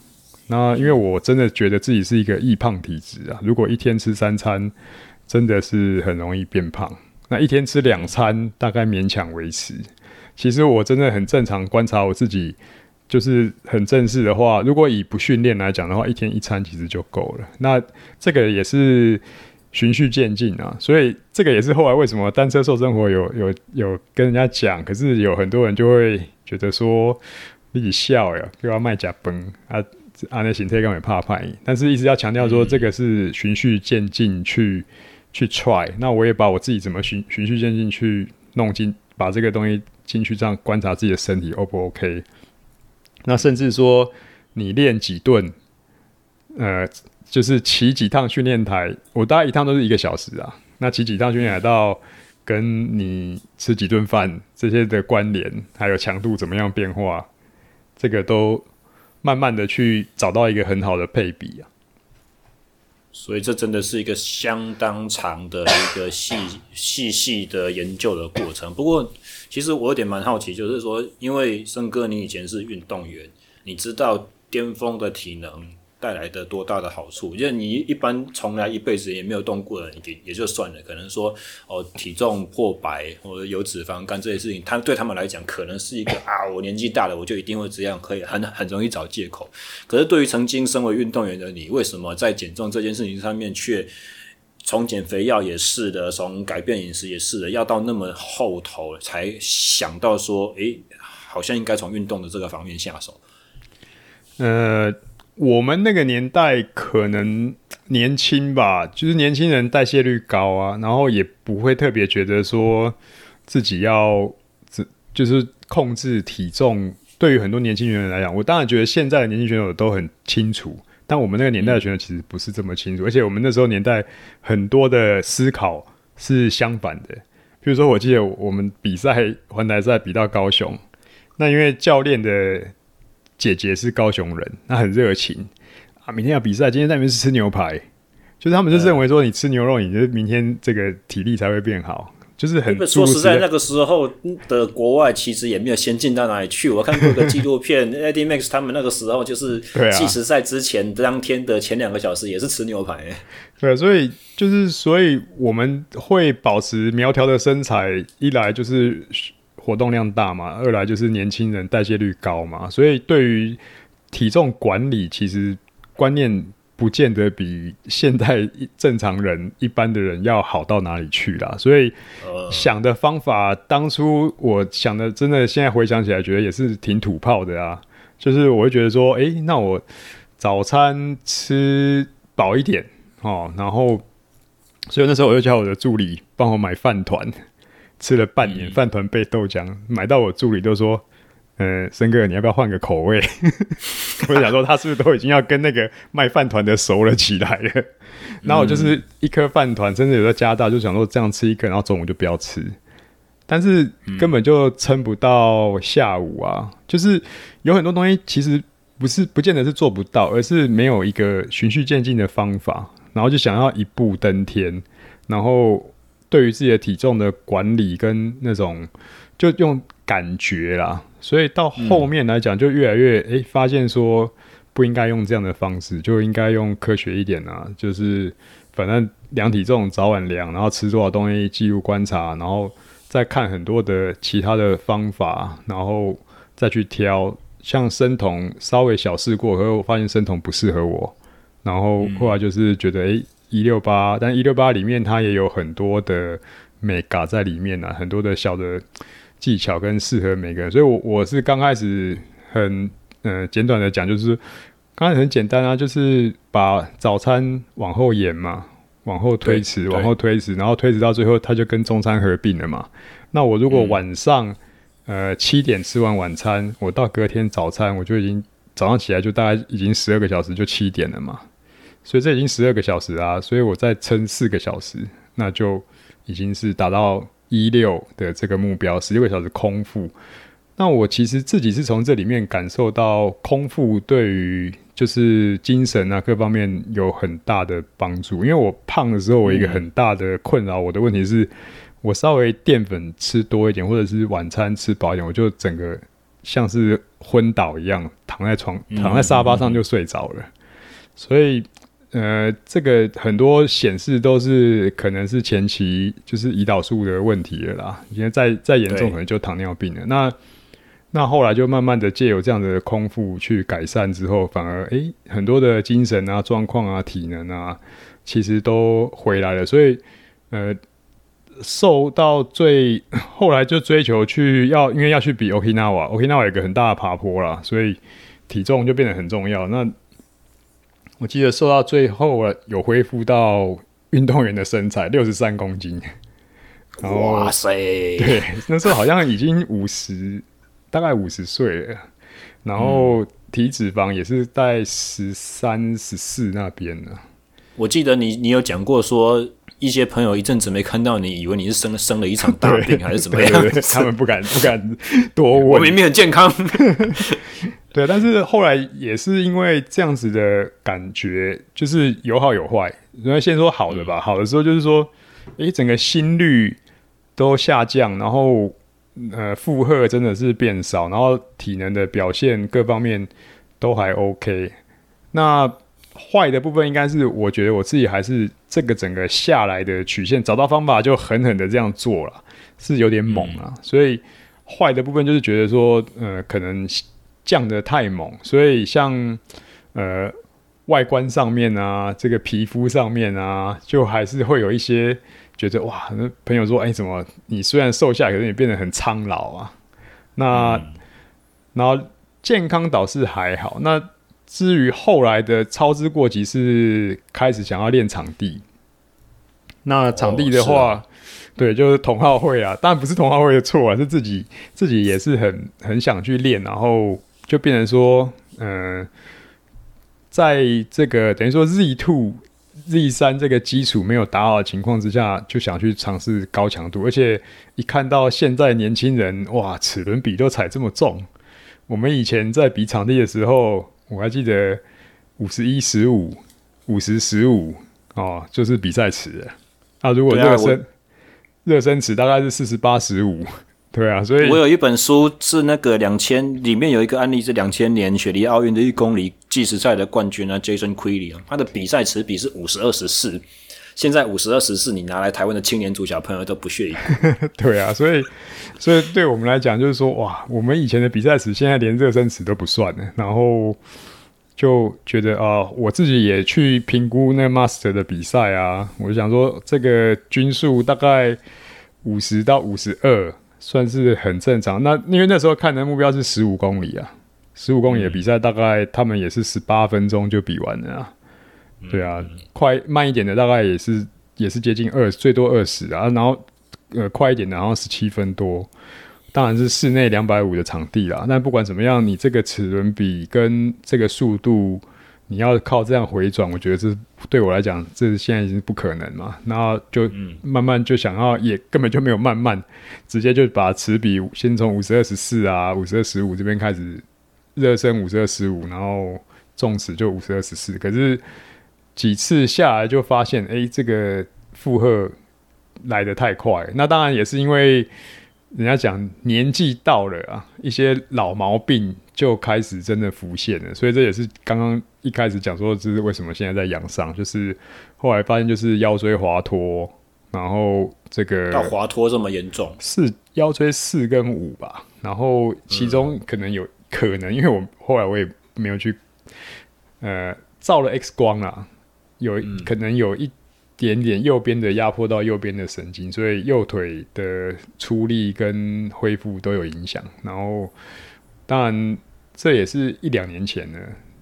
那因为我真的觉得自己是一个易胖体质啊，如果一天吃三餐，真的是很容易变胖。那一天吃两餐，大概勉强维持。其实我真的很正常观察我自己，就是很正式的话，如果以不训练来讲的话，一天一餐其实就够了。那这个也是循序渐进啊，所以这个也是后来为什么单车瘦生活有有有跟人家讲，可是有很多人就会觉得说你笑呀，又要卖假崩啊，啊那形态根本怕拍，但是一直要强调说这个是循序渐进去、嗯、去 try。那我也把我自己怎么循循序渐进去弄进，把这个东西进去这样观察自己的身体 O 不 OK。那甚至说，你练几顿，呃，就是骑几趟训练台，我大概一趟都是一个小时啊。那骑几趟训练台到跟你吃几顿饭这些的关联，还有强度怎么样变化，这个都慢慢的去找到一个很好的配比啊。所以这真的是一个相当长的一个细 细细的研究的过程。不过。其实我有点蛮好奇，就是说，因为森哥你以前是运动员，你知道巅峰的体能带来的多大的好处？因为你一般从来一辈子也没有动过的，也也就算了。可能说哦，体重破百或者有脂肪肝这些事情，他对他们来讲可能是一个 啊，我年纪大了，我就一定会这样，可以很很容易找借口。可是对于曾经身为运动员的你，为什么在减重这件事情上面却？从减肥药也是的，从改变饮食也是的，要到那么后头才想到说，诶、好像应该从运动的这个方面下手。呃，我们那个年代可能年轻吧，就是年轻人代谢率高啊，然后也不会特别觉得说自己要就是控制体重。对于很多年轻人来讲，我当然觉得现在的年轻选手都很清楚。但我们那个年代的选手其实不是这么清楚，而且我们那时候年代很多的思考是相反的。比如说，我记得我们比赛环台赛比到高雄，那因为教练的姐姐是高雄人，那很热情啊，明天要比赛，今天在那边吃牛排，就是他们就认为说你吃牛肉，你就明天这个体力才会变好。就是很说实在，那个时候的国外其实也没有先进到哪里去。我看过一个纪录片，Eddie Max 他们那个时候就是计时赛之前当天的前两个小时也是吃牛排。对，所以就是所以我们会保持苗条的身材，一来就是活动量大嘛，二来就是年轻人代谢率高嘛，所以对于体重管理其实观念。不见得比现在正常人一般的人要好到哪里去啦，所以想的方法，当初我想的真的，现在回想起来，觉得也是挺土炮的啊。就是我会觉得说，哎、那我早餐吃饱一点哦，然后，所以那时候我就叫我的助理帮我买饭团，吃了半年饭团配豆浆，买到我助理都说。呃，森哥，你要不要换个口味？我就想说，他是不是都已经要跟那个卖饭团的熟了起来了？然后我就是一颗饭团，甚至有在加大，就想说这样吃一颗，然后中午就不要吃。但是根本就撑不到下午啊！就是有很多东西其实不是不见得是做不到，而是没有一个循序渐进的方法，然后就想要一步登天。然后对于自己的体重的管理跟那种，就用感觉啦。所以到后面来讲，就越来越诶、欸，发现说不应该用这样的方式，就应该用科学一点啊。就是反正量体重早晚量，然后吃多少东西记录观察，然后再看很多的其他的方法，然后再去挑。像生酮稍微小试过，可是我发现生酮不适合我。然后后来就是觉得诶，一六八，但一六八里面它也有很多的美嘎在里面啊，很多的小的。技巧跟适合每个人，所以我，我我是刚开始很呃简短的讲，就是刚开始很简单啊，就是把早餐往后延嘛，往后推迟，往后推迟，然后推迟到最后，它就跟中餐合并了嘛。那我如果晚上、嗯、呃七点吃完晚餐，我到隔天早餐，我就已经早上起来就大概已经十二个小时，就七点了嘛。所以这已经十二个小时啊，所以我再撑四个小时，那就已经是达到。一六的这个目标，十六个小时空腹。那我其实自己是从这里面感受到，空腹对于就是精神啊各方面有很大的帮助。因为我胖的时候，我一个很大的困扰，我的问题是，我稍微淀粉吃多一点，或者是晚餐吃饱一点，我就整个像是昏倒一样，躺在床、躺在沙发上就睡着了。所以。呃，这个很多显示都是可能是前期就是胰岛素的问题了啦，因为再再严重可能就糖尿病了。那那后来就慢慢的借由这样的空腹去改善之后，反而诶、欸、很多的精神啊、状况啊、体能啊，其实都回来了。所以呃，瘦到最后来就追求去要，因为要去比 Okinawa，Okinawa 有一个很大的爬坡啦，所以体重就变得很重要。那我记得瘦到最后有恢复到运动员的身材，六十三公斤。哇塞！对，那时候好像已经五十，大概五十岁了。然后体脂肪也是在十三、十四那边呢。我记得你，你有讲过说，一些朋友一阵子没看到你，以为你是生了生了一场大病还是怎么样？对对对，他们不敢不敢多问。我明明很健康。对，但是后来也是因为这样子的感觉，就是有好有坏。那先说好的吧，好的时候就是说，诶，整个心率。都下降，然后呃负荷真的是变少，然后体能的表现各方面都还 OK。那坏的部分应该是，我觉得我自己还是这个整个下来的曲线找到方法就狠狠的这样做了，是有点猛啊。嗯、所以坏的部分就是觉得说，呃，可能降得太猛，所以像呃外观上面啊，这个皮肤上面啊，就还是会有一些。觉得哇，那朋友说，哎、欸，怎么你虽然瘦下来，可是你变得很苍老啊？那、嗯、然后健康倒是还好。那至于后来的操之过急，是开始想要练场地。那场地的话，哦啊、对，就是同好会啊，当然不是同好会的错啊，是自己自己也是很很想去练，然后就变成说，嗯、呃，在这个等于说 Z two。Z 三这个基础没有打好的情况之下，就想去尝试高强度，而且一看到现在年轻人哇，齿轮比都踩这么重。我们以前在比场地的时候，我还记得五十一十五、五十十五哦，就是比赛齿的。啊，如果热身热身尺大概是四十八十五。对啊，所以我有一本书是那个两千，里面有一个案例是两千年雪梨奥运的一公里计时赛的冠军啊，Jason Queally 啊，他的比赛齿比是五十二十四，现在五十二十四，你拿来台湾的青年组小朋友都不屑一顾。对啊，所以所以对我们来讲就是说，哇，我们以前的比赛时现在连热身齿都不算了，然后就觉得啊、呃，我自己也去评估那个 Master 的比赛啊，我就想说这个均数大概五十到五十二。算是很正常。那因为那时候看的目标是十五公里啊，十五公里的比赛大概他们也是十八分钟就比完了啊。对啊，快慢一点的大概也是也是接近二，最多二十啊。然后呃快一点的，然后十七分多。当然是室内两百五的场地啦。但不管怎么样，你这个齿轮比跟这个速度。你要靠这样回转，我觉得这对我来讲，这是现在已经不可能嘛。然后就慢慢就想要，也根本就没有慢慢，直接就把齿比先从五十二十四啊，五十二十五这边开始热身五十二十五，然后重齿就五十二十四。可是几次下来就发现，哎、欸，这个负荷来得太快。那当然也是因为。人家讲年纪到了啊，一些老毛病就开始真的浮现了，所以这也是刚刚一开始讲说，这是为什么现在在养伤，就是后来发现就是腰椎滑脱，然后这个到滑脱这么严重，是腰椎四跟五吧，然后其中可能有、嗯、可能，因为我后来我也没有去呃照了 X 光啊，有、嗯、可能有一。点点右边的压迫到右边的神经，所以右腿的出力跟恢复都有影响。然后，当然这也是一两年前呢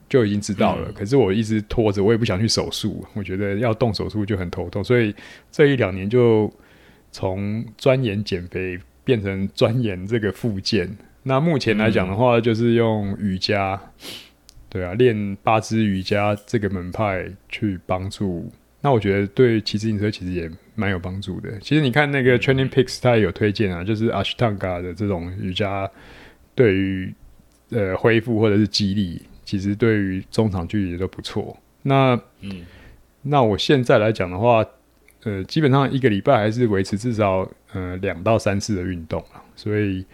就已经知道了。嗯、可是我一直拖着，我也不想去手术。我觉得要动手术就很头痛，所以这一两年就从钻研减肥变成钻研这个复健。那目前来讲的话，就是用瑜伽，嗯、对啊，练八支瑜伽这个门派去帮助。那我觉得对骑自行车其实也蛮有帮助的。其实你看那个 Training Peaks，它也有推荐啊，就是 Ashtanga 的这种瑜伽，对于呃恢复或者是激励，其实对于中长距离都不错。那嗯，那我现在来讲的话，呃，基本上一个礼拜还是维持至少呃两到三次的运动啊。所以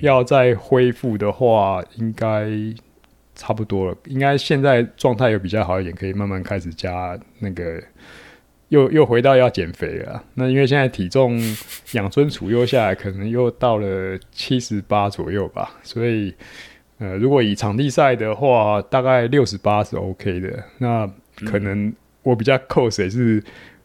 要再恢复的话，应该。差不多了，应该现在状态有比较好一点，可以慢慢开始加那个又又回到要减肥了。那因为现在体重养尊处优下来，可能又到了七十八左右吧。所以，呃，如果以场地赛的话，大概六十八是 OK 的。那可能我比较扣谁是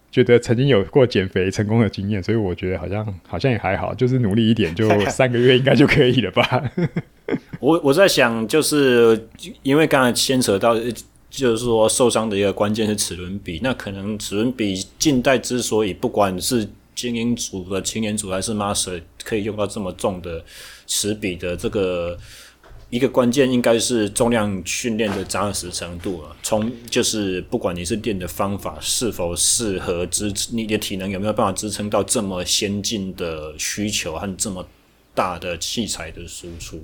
觉得曾经有过减肥成功的经验，所以我觉得好像好像也还好，就是努力一点，就 三个月应该就可以了吧。我我在想，就是因为刚才牵扯到。就是说，受伤的一个关键是齿轮比。那可能齿轮比近代之所以不管是精英组的青年组还是 Master 可以用到这么重的齿比的这个一个关键，应该是重量训练的扎实程度啊。从就是不管你是练的方法是否适合支撑，你的体能有没有办法支撑到这么先进的需求和这么大的器材的输出。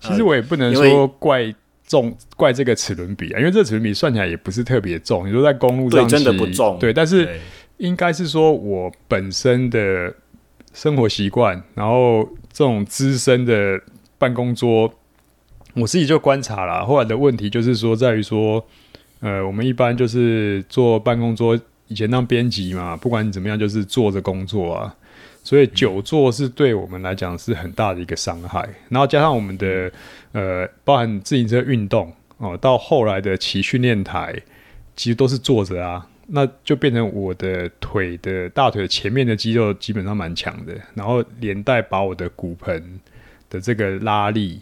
其实我也不能说怪。重怪这个齿轮比啊，因为这齿轮比算起来也不是特别重。你说在公路上，对，真的不重。对，但是应该是说我本身的生活习惯，然后这种资深的办公桌，我自己就观察了。后来的问题就是说，在于说，呃，我们一般就是做办公桌，以前当编辑嘛，不管你怎么样，就是坐着工作啊。所以久坐是对我们来讲是很大的一个伤害，然后加上我们的呃，包含自行车运动哦，到后来的骑训练台，其实都是坐着啊，那就变成我的腿的大腿前面的肌肉基本上蛮强的，然后连带把我的骨盆的这个拉力，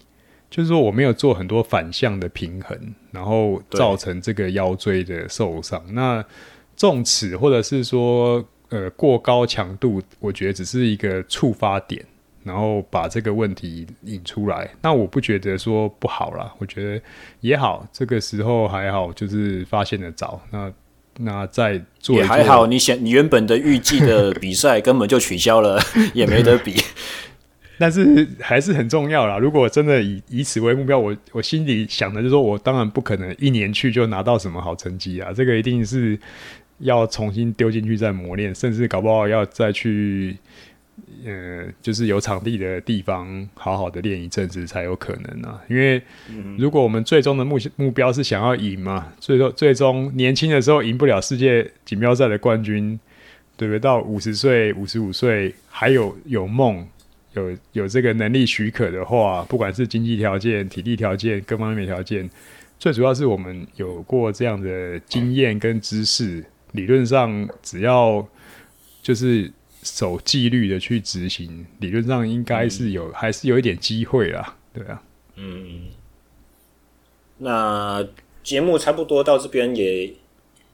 就是说我没有做很多反向的平衡，然后造成这个腰椎的受伤。那重尺或者是说。呃，过高强度，我觉得只是一个触发点，然后把这个问题引出来。那我不觉得说不好啦，我觉得也好。这个时候还好，就是发现的早。那那再做，做也还好。你想，你原本的预计的比赛根本就取消了，也没得比。但是还是很重要啦。如果真的以以此为目标，我我心里想的就是说，我当然不可能一年去就拿到什么好成绩啊。这个一定是。要重新丢进去再磨练，甚至搞不好要再去，呃，就是有场地的地方好好的练一阵子才有可能啊。因为如果我们最终的目目标是想要赢嘛，最终最终年轻的时候赢不了世界锦标赛的冠军，对不对？到五十岁、五十五岁还有有梦、有有这个能力许可的话，不管是经济条件、体力条件、各方面条件，最主要是我们有过这样的经验跟知识。理论上，只要就是守纪律的去执行，理论上应该是有，嗯、还是有一点机会啦，对啊。嗯，那节目差不多到这边也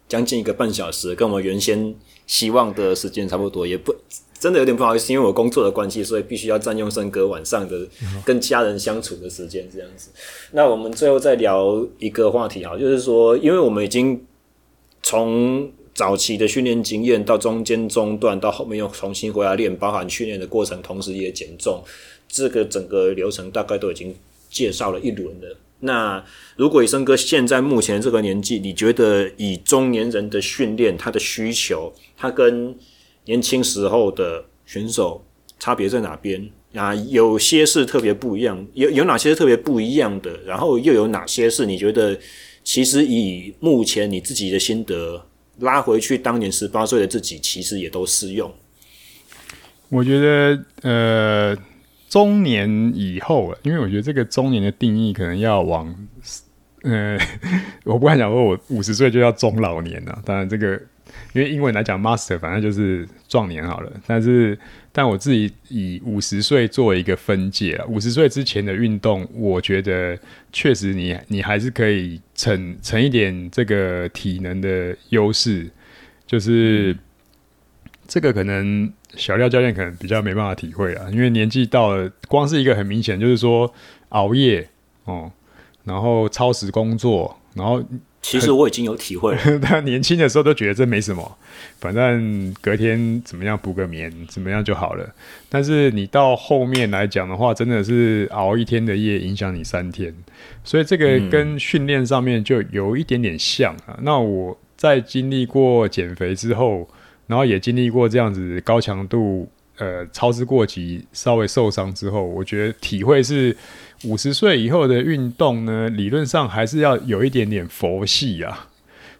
将近一个半小时，跟我们原先希望的时间差不多，也不真的有点不好意思，因为我工作的关系，所以必须要占用森哥晚上的跟家人相处的时间这样子。嗯、那我们最后再聊一个话题哈，就是说，因为我们已经从早期的训练经验到中间中断，到后面又重新回来练，包含训练的过程，同时也减重，这个整个流程大概都已经介绍了一轮了。那如果以生哥现在目前这个年纪，你觉得以中年人的训练，他的需求，他跟年轻时候的选手差别在哪边？啊，有些是特别不一样，有有哪些是特别不一样的？然后又有哪些是你觉得其实以目前你自己的心得？拉回去，当年十八岁的自己，其实也都适用。我觉得，呃，中年以后，因为我觉得这个中年的定义可能要往，呃，我不敢讲说我五十岁就要中老年了。当然，这个因为英文来讲，master 反正就是壮年好了。但是，但我自己以五十岁作为一个分界啊，五十岁之前的运动，我觉得确实你你还是可以逞逞一点这个体能的优势，就是这个可能小廖教练可能比较没办法体会啊，因为年纪到了，光是一个很明显就是说熬夜哦，然后超时工作，然后。其实我已经有体会了，他年轻的时候都觉得这没什么，反正隔天怎么样补个眠，怎么样就好了。但是你到后面来讲的话，真的是熬一天的夜影响你三天，所以这个跟训练上面就有一点点像啊。嗯、那我在经历过减肥之后，然后也经历过这样子高强度呃操之过急，稍微受伤之后，我觉得体会是。五十岁以后的运动呢，理论上还是要有一点点佛系啊，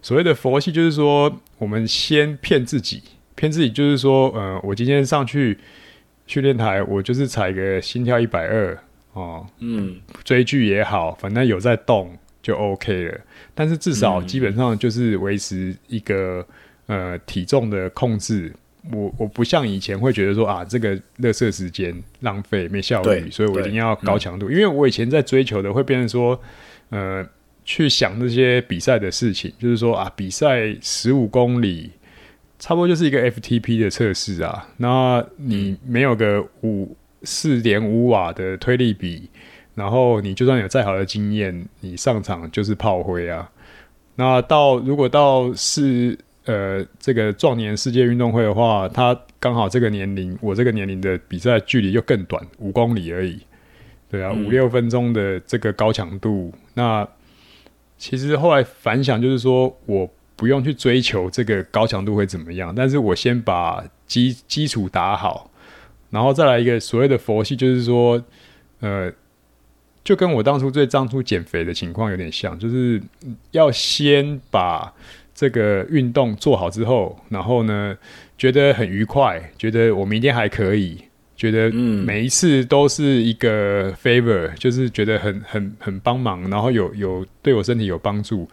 所谓的佛系，就是说我们先骗自己，骗自己就是说，呃，我今天上去训练台，我就是踩个心跳一百二哦，嗯，追剧也好，反正有在动就 OK 了。但是至少基本上就是维持一个、嗯、呃体重的控制。我我不像以前会觉得说啊，这个垃圾时间浪费没效率，所以我一定要高强度。嗯、因为我以前在追求的会变成说，呃。去想那些比赛的事情，就是说啊，比赛十五公里，差不多就是一个 FTP 的测试啊。那你没有个五四点五瓦的推力比，然后你就算有再好的经验，你上场就是炮灰啊。那到如果到是呃这个壮年世界运动会的话，他刚好这个年龄，我这个年龄的比赛距离又更短，五公里而已。对啊，五六分钟的这个高强度，那。其实后来反想，就是说我不用去追求这个高强度会怎么样，但是我先把基基础打好，然后再来一个所谓的佛系，就是说，呃，就跟我当初最当初减肥的情况有点像，就是要先把这个运动做好之后，然后呢，觉得很愉快，觉得我明天还可以。觉得每一次都是一个 favor，就是觉得很很很帮忙，然后有有对我身体有帮助。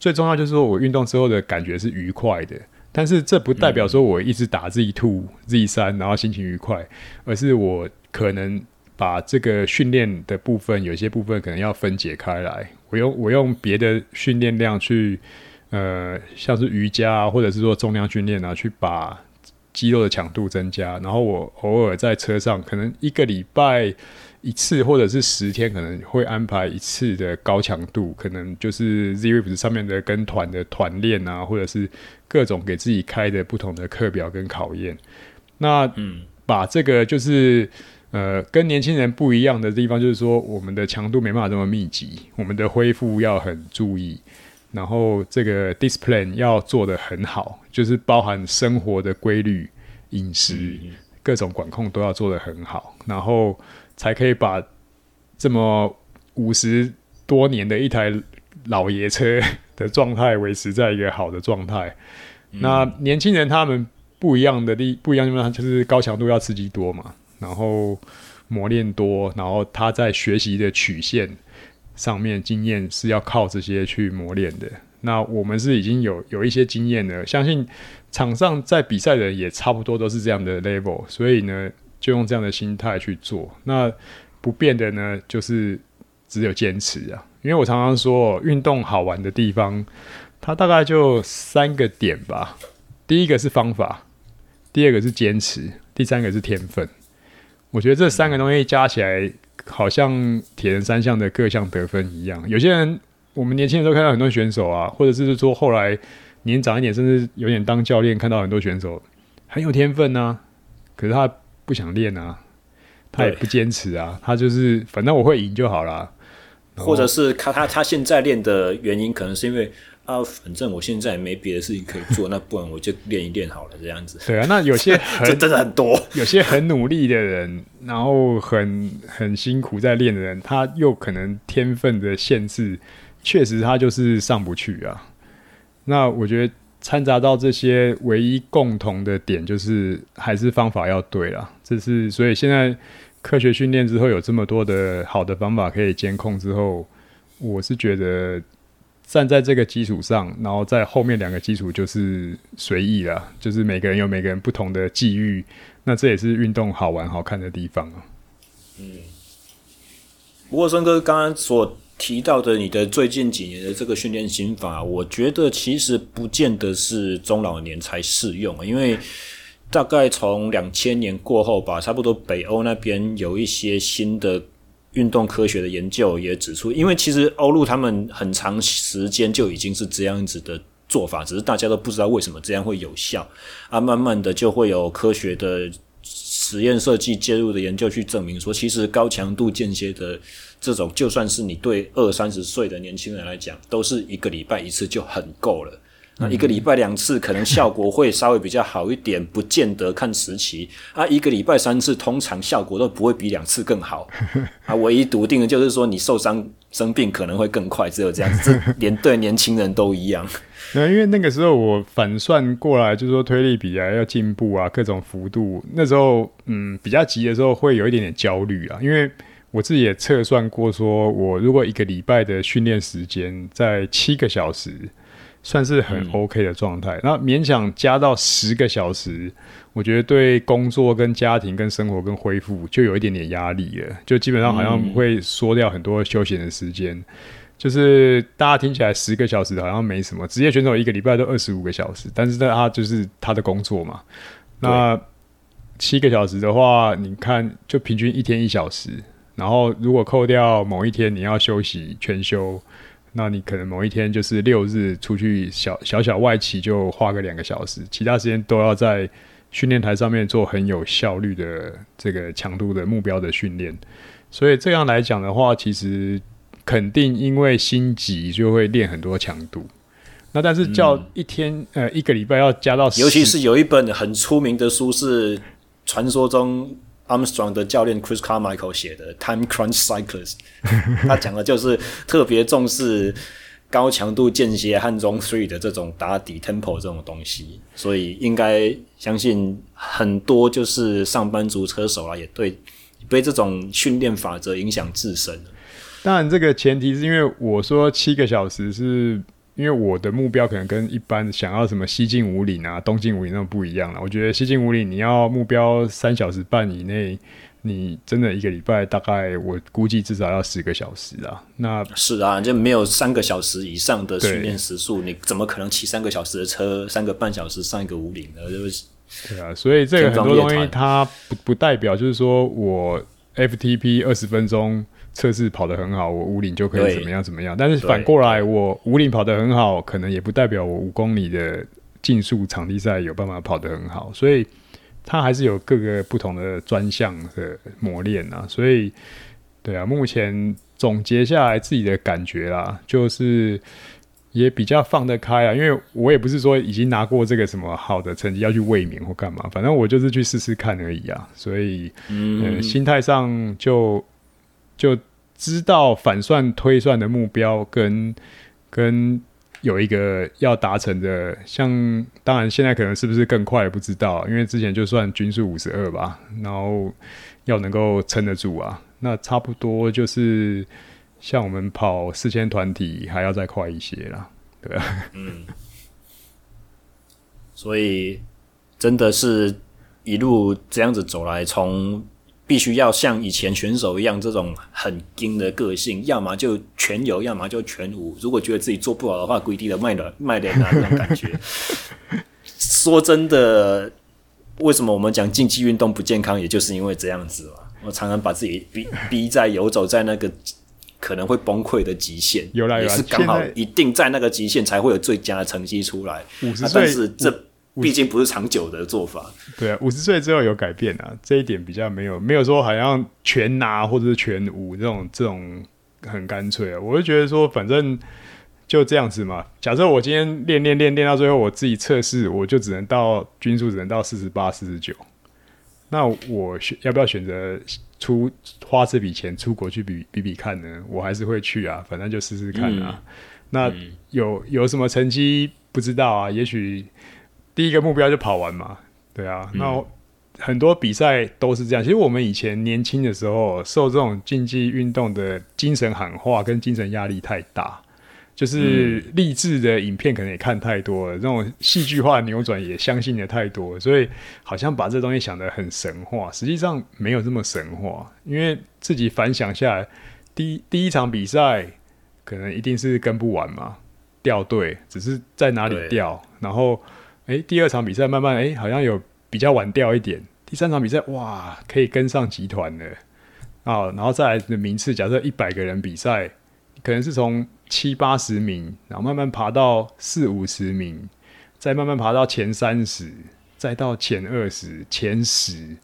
最重要就是说我运动之后的感觉是愉快的，但是这不代表说我一直打 Z two Z 三，然后心情愉快，而是我可能把这个训练的部分，有些部分可能要分解开来，我用我用别的训练量去，呃，像是瑜伽啊，或者是说重量训练啊，去把。肌肉的强度增加，然后我偶尔在车上，可能一个礼拜一次，或者是十天，可能会安排一次的高强度，可能就是 ZWIFT 上面的跟团的团练啊，或者是各种给自己开的不同的课表跟考验。那嗯，把这个就是呃，跟年轻人不一样的地方，就是说我们的强度没办法这么密集，我们的恢复要很注意。然后这个 discipline 要做得很好，就是包含生活的规律、饮食、各种管控都要做得很好，然后才可以把这么五十多年的一台老爷车的状态维持在一个好的状态。那年轻人他们不一样的地不一样地方就是高强度要刺激多嘛，然后磨练多，然后他在学习的曲线。上面经验是要靠这些去磨练的。那我们是已经有有一些经验了，相信场上在比赛的也差不多都是这样的 level，所以呢，就用这样的心态去做。那不变的呢，就是只有坚持啊。因为我常常说，运动好玩的地方，它大概就三个点吧。第一个是方法，第二个是坚持，第三个是天分。我觉得这三个东西加起来。好像铁人三项的各项得分一样，有些人我们年轻的时候看到很多选手啊，或者是说后来年长一点，甚至有点当教练，看到很多选手很有天分啊，可是他不想练啊，他也不坚持啊，他就是反正我会赢就好了，或者是他他他现在练的原因，可能是因为。啊，反正我现在没别的事情可以做，那不然我就练一练好了，这样子。对啊，那有些 很真的很多，有些很努力的人，然后很很辛苦在练的人，他又可能天分的限制，确实他就是上不去啊。那我觉得掺杂到这些唯一共同的点，就是还是方法要对啦。这是所以现在科学训练之后，有这么多的好的方法可以监控之后，我是觉得。站在这个基础上，然后在后面两个基础就是随意了，就是每个人有每个人不同的际遇，那这也是运动好玩好看的地方啊。嗯，不过森哥刚刚所提到的你的最近几年的这个训练心法，我觉得其实不见得是中老年才适用，因为大概从两千年过后吧，差不多北欧那边有一些新的。运动科学的研究也指出，因为其实欧陆他们很长时间就已经是这样子的做法，只是大家都不知道为什么这样会有效啊。慢慢的就会有科学的实验设计介入的研究去证明说，其实高强度间歇的这种，就算是你对二三十岁的年轻人来讲，都是一个礼拜一次就很够了。那一个礼拜两次，可能效果会稍微比较好一点，不见得看时期啊。一个礼拜三次，通常效果都不会比两次更好 啊。唯一笃定的就是说，你受伤生病可能会更快，只有这样子，这连对年轻人都一样。那因为那个时候我反算过来，就是说推力比啊要进步啊，各种幅度。那时候嗯比较急的时候，会有一点点焦虑啊，因为我自己也测算过，说我如果一个礼拜的训练时间在七个小时。算是很 OK 的状态，嗯，那勉强加到十个小时，我觉得对工作跟家庭跟生活跟恢复就有一点点压力了，就基本上好像会缩掉很多休闲的时间，嗯。就是大家听起来十个小时好像没什么，职业选手一个礼拜都二十五个小时，但是他就是他的工作嘛。那七个小时的话，你看就平均一天一小时，然后如果扣掉某一天你要休息全休。那你可能某一天就是六日出去小小小外企，就花个两个小时，其他时间都要在训练台上面做很有效率的这个强度的目标的训练。所以这样来讲的话，其实肯定因为心急就会练很多强度。那但是叫一天、嗯、呃一个礼拜要加到，尤其是有一本很出名的书是传说中。Armstrong 的教练 Chris Carmichael 写的《Time Crunch Cyclist》，他讲的就是特别重视高强度间歇和 Zone Three 的这种打底 Tempo 这种东西，所以应该相信很多就是上班族车手啊，也对被这种训练法则影响自身。当然，这个前提是因为我说七个小时是。因为我的目标可能跟一般想要什么西进五岭啊、东进五岭那种不一样了。我觉得西进五岭你要目标三小时半以内，你真的一个礼拜大概我估计至少要十个小时啊。那是啊，就没有三个小时以上的训练时速，你怎么可能骑三个小时的车，三个半小时上一个五岭呢？就是对啊，所以这个很多东西它不不代表就是说我 FTP 二十分钟。测试跑得很好，我五岭就可以怎么样怎么样。但是反过来，我五岭跑得很好，可能也不代表我五公里的竞速场地赛有办法跑得很好。所以它还是有各个不同的专项的磨练啊。所以，对啊，目前总结下来自己的感觉啦，就是也比较放得开啊。因为我也不是说已经拿过这个什么好的成绩要去卫冕或干嘛，反正我就是去试试看而已啊。所以，嗯，呃、心态上就。就知道反算推算的目标跟跟有一个要达成的，像当然现在可能是不是更快不知道，因为之前就算均速五十二吧，然后要能够撑得住啊，那差不多就是像我们跑四千团体还要再快一些啦，对吧？嗯，所以真的是一路这样子走来，从。必须要像以前选手一样，这种很硬的个性，要么就全有，要么就全无。如果觉得自己做不好的话，跪地的卖了卖脸啊，这种感觉。说真的，为什么我们讲竞技运动不健康，也就是因为这样子嘛。我常常把自己逼逼在游走在那个可能会崩溃的极限，有啦有啦，也是刚好一定在那个极限才会有最佳的成绩出来。五十岁，但是这。毕竟不是长久的做法。对啊，五十岁之后有改变啊，这一点比较没有没有说好像全拿或者是全无这种这种很干脆啊。我就觉得说，反正就这样子嘛。假设我今天练练练练到最后，我自己测试，我就只能到均数只能到四十八、四十九。那我选要不要选择出花这笔钱出国去比比比看呢？我还是会去啊，反正就试试看啊。嗯、那有有什么成绩不知道啊？也许。第一个目标就跑完嘛，对啊，嗯、那很多比赛都是这样。其实我们以前年轻的时候，受这种竞技运动的精神喊话跟精神压力太大，就是励志的影片可能也看太多了，这种戏剧化扭转也相信的太多，所以好像把这东西想得很神话，实际上没有这么神话。因为自己反想下来，第一第一场比赛可能一定是跟不完嘛，掉队，只是在哪里掉，然后。哎，第二场比赛慢慢哎，好像有比较晚掉一点。第三场比赛哇，可以跟上集团了啊！然后再来的名次，假设一百个人比赛，可能是从七八十名，然后慢慢爬到四五十名，再慢慢爬到前三十，再到前二十、前十，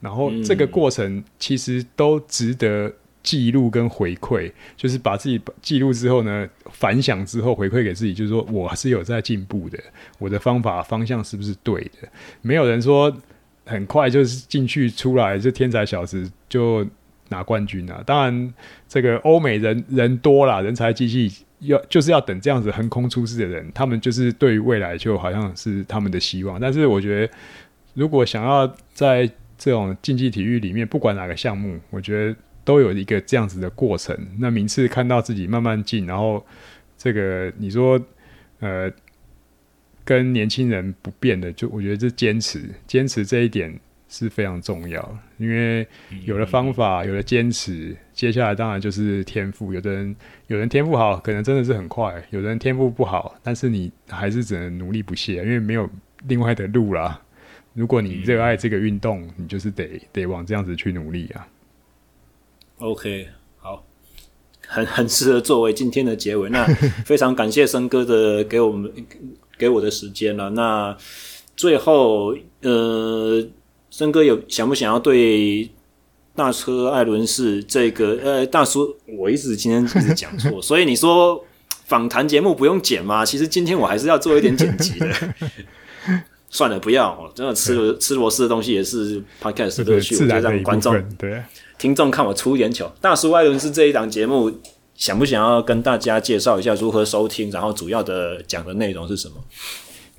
然后这个过程其实都值得记录跟回馈，就是把自己记录之后呢，反响之后回馈给自己，就是说我是有在进步的，我的方法方向是不是对的？没有人说很快就是进去出来就天才小子就拿冠军啊！当然，这个欧美人人多啦，人才济济，要就是要等这样子横空出世的人，他们就是对于未来就好像是他们的希望。但是我觉得，如果想要在这种竞技体育里面，不管哪个项目，我觉得。都有一个这样子的过程，那名次看到自己慢慢进，然后这个你说，呃，跟年轻人不变的，就我觉得这坚持，坚持这一点是非常重要，因为有了方法，有了坚持，接下来当然就是天赋。有的人，有人天赋好，可能真的是很快；有的人天赋不好，但是你还是只能努力不懈，因为没有另外的路啦。如果你热爱这个运动，你就是得得往这样子去努力啊。OK，好，很很适合作为今天的结尾。那 非常感谢森哥的给我们给我的时间了。那最后，呃，森哥有想不想要对大车艾伦士这个呃大叔？我一直今天一直讲错，所以你说访谈节目不用剪吗？其实今天我还是要做一点剪辑的。算了，不要，真的吃吃螺丝的东西也是 Podcast 的乐趣，我就让观众对。听众看我出一点糗，大叔艾伦士这一档节目，想不想要跟大家介绍一下如何收听？然后主要的讲的内容是什么？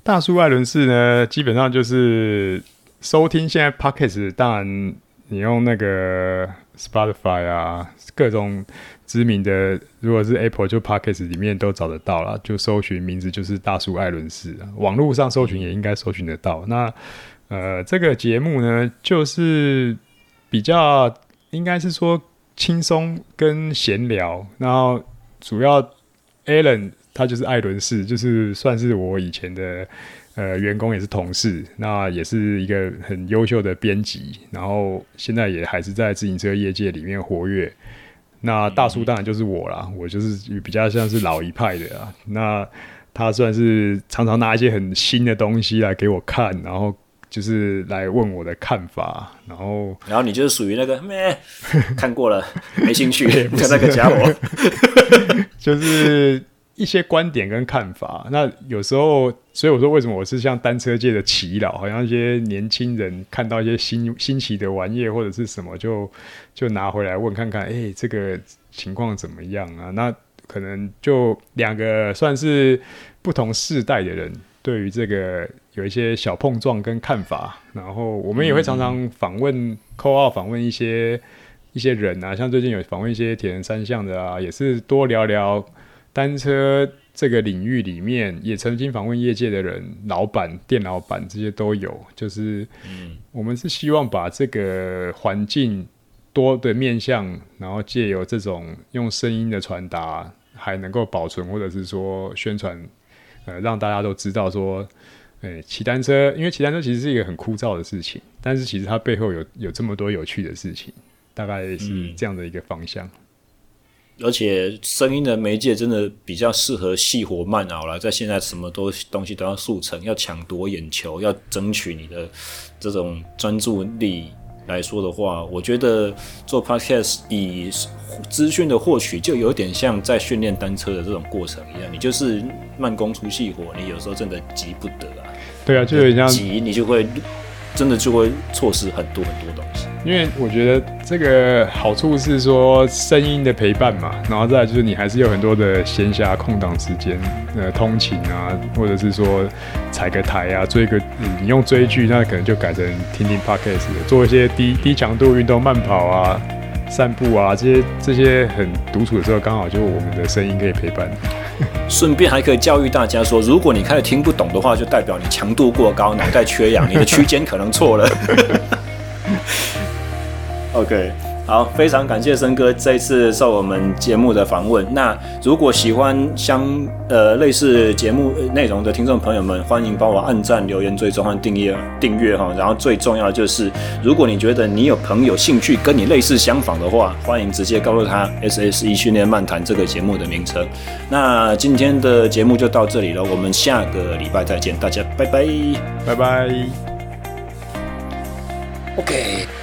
大叔艾伦士呢，基本上就是收听现在 Podcast，当然你用那个 Spotify 啊，各种知名的，如果是 Apple 就 Podcast 里面都找得到啦，就搜寻名字就是大叔艾伦士，网络上搜寻也应该搜寻得到。那呃，这个节目呢，就是比较。应该是说轻松跟闲聊，然后主要 Alan 他就是艾伦士，就是算是我以前的呃员工，也是同事，那也是一个很优秀的编辑，然后现在也还是在自行车业界里面活跃。那大叔当然就是我啦，我就是比较像是老一派的啊。那他算是常常拿一些很新的东西来给我看，然后。就是来问我的看法，然后，然后你就是属于那个 咩看过了没兴趣的那个家伙，就是一些观点跟看法。那有时候，所以我说为什么我是像单车界的耆老，好像一些年轻人看到一些新新奇的玩意或者是什么，就就拿回来问看看，哎、欸，这个情况怎么样啊？那可能就两个算是不同世代的人。对于这个有一些小碰撞跟看法，然后我们也会常常访问、call out 访问一些一些人啊，像最近有访问一些铁人三项的啊，也是多聊聊单车这个领域里面，也曾经访问业界的人、老板、店老板这些都有。就是，我们是希望把这个环境多的面向，然后借由这种用声音的传达，还能够保存或者是说宣传。呃，让大家都知道说，诶，骑单车，因为骑单车其实是一个很枯燥的事情，但是其实它背后有有这么多有趣的事情，大概是这样的一个方向。嗯、而且声音的媒介真的比较适合细活慢熬了，在现在什么都东西都要速成，要抢夺眼球，要争取你的这种专注力。来说的话，我觉得做 podcast 以资讯的获取，就有点像在训练单车的这种过程一样。你就是慢工出细活，你有时候真的急不得啊。对啊，就有点像急，你就会真的就会错失很多很多东西。因为我觉得这个好处是说声音的陪伴嘛，然后再来就是你还是有很多的闲暇空档时间，呃，通勤啊，或者是说踩个台啊，追个你用追剧，那可能就改成听听 podcast，做一些低低强度运动，慢跑啊、散步啊，这些这些很独处的时候，刚好就我们的声音可以陪伴。顺便还可以教育大家说，如果你开始听不懂的话，就代表你强度过高，脑袋缺氧，你的区间可能错了。OK，好，非常感谢森哥这一次受我们节目的访问。那如果喜欢相呃类似节目内容的听众朋友们，欢迎帮我按赞、留言、追踪和订阅订阅哈。然后最重要的就是，如果你觉得你有朋友兴趣跟你类似相仿的话，欢迎直接告诉他 “SSE 训练漫谈”这个节目的名称。那今天的节目就到这里了，我们下个礼拜再见，大家拜拜，拜拜。OK。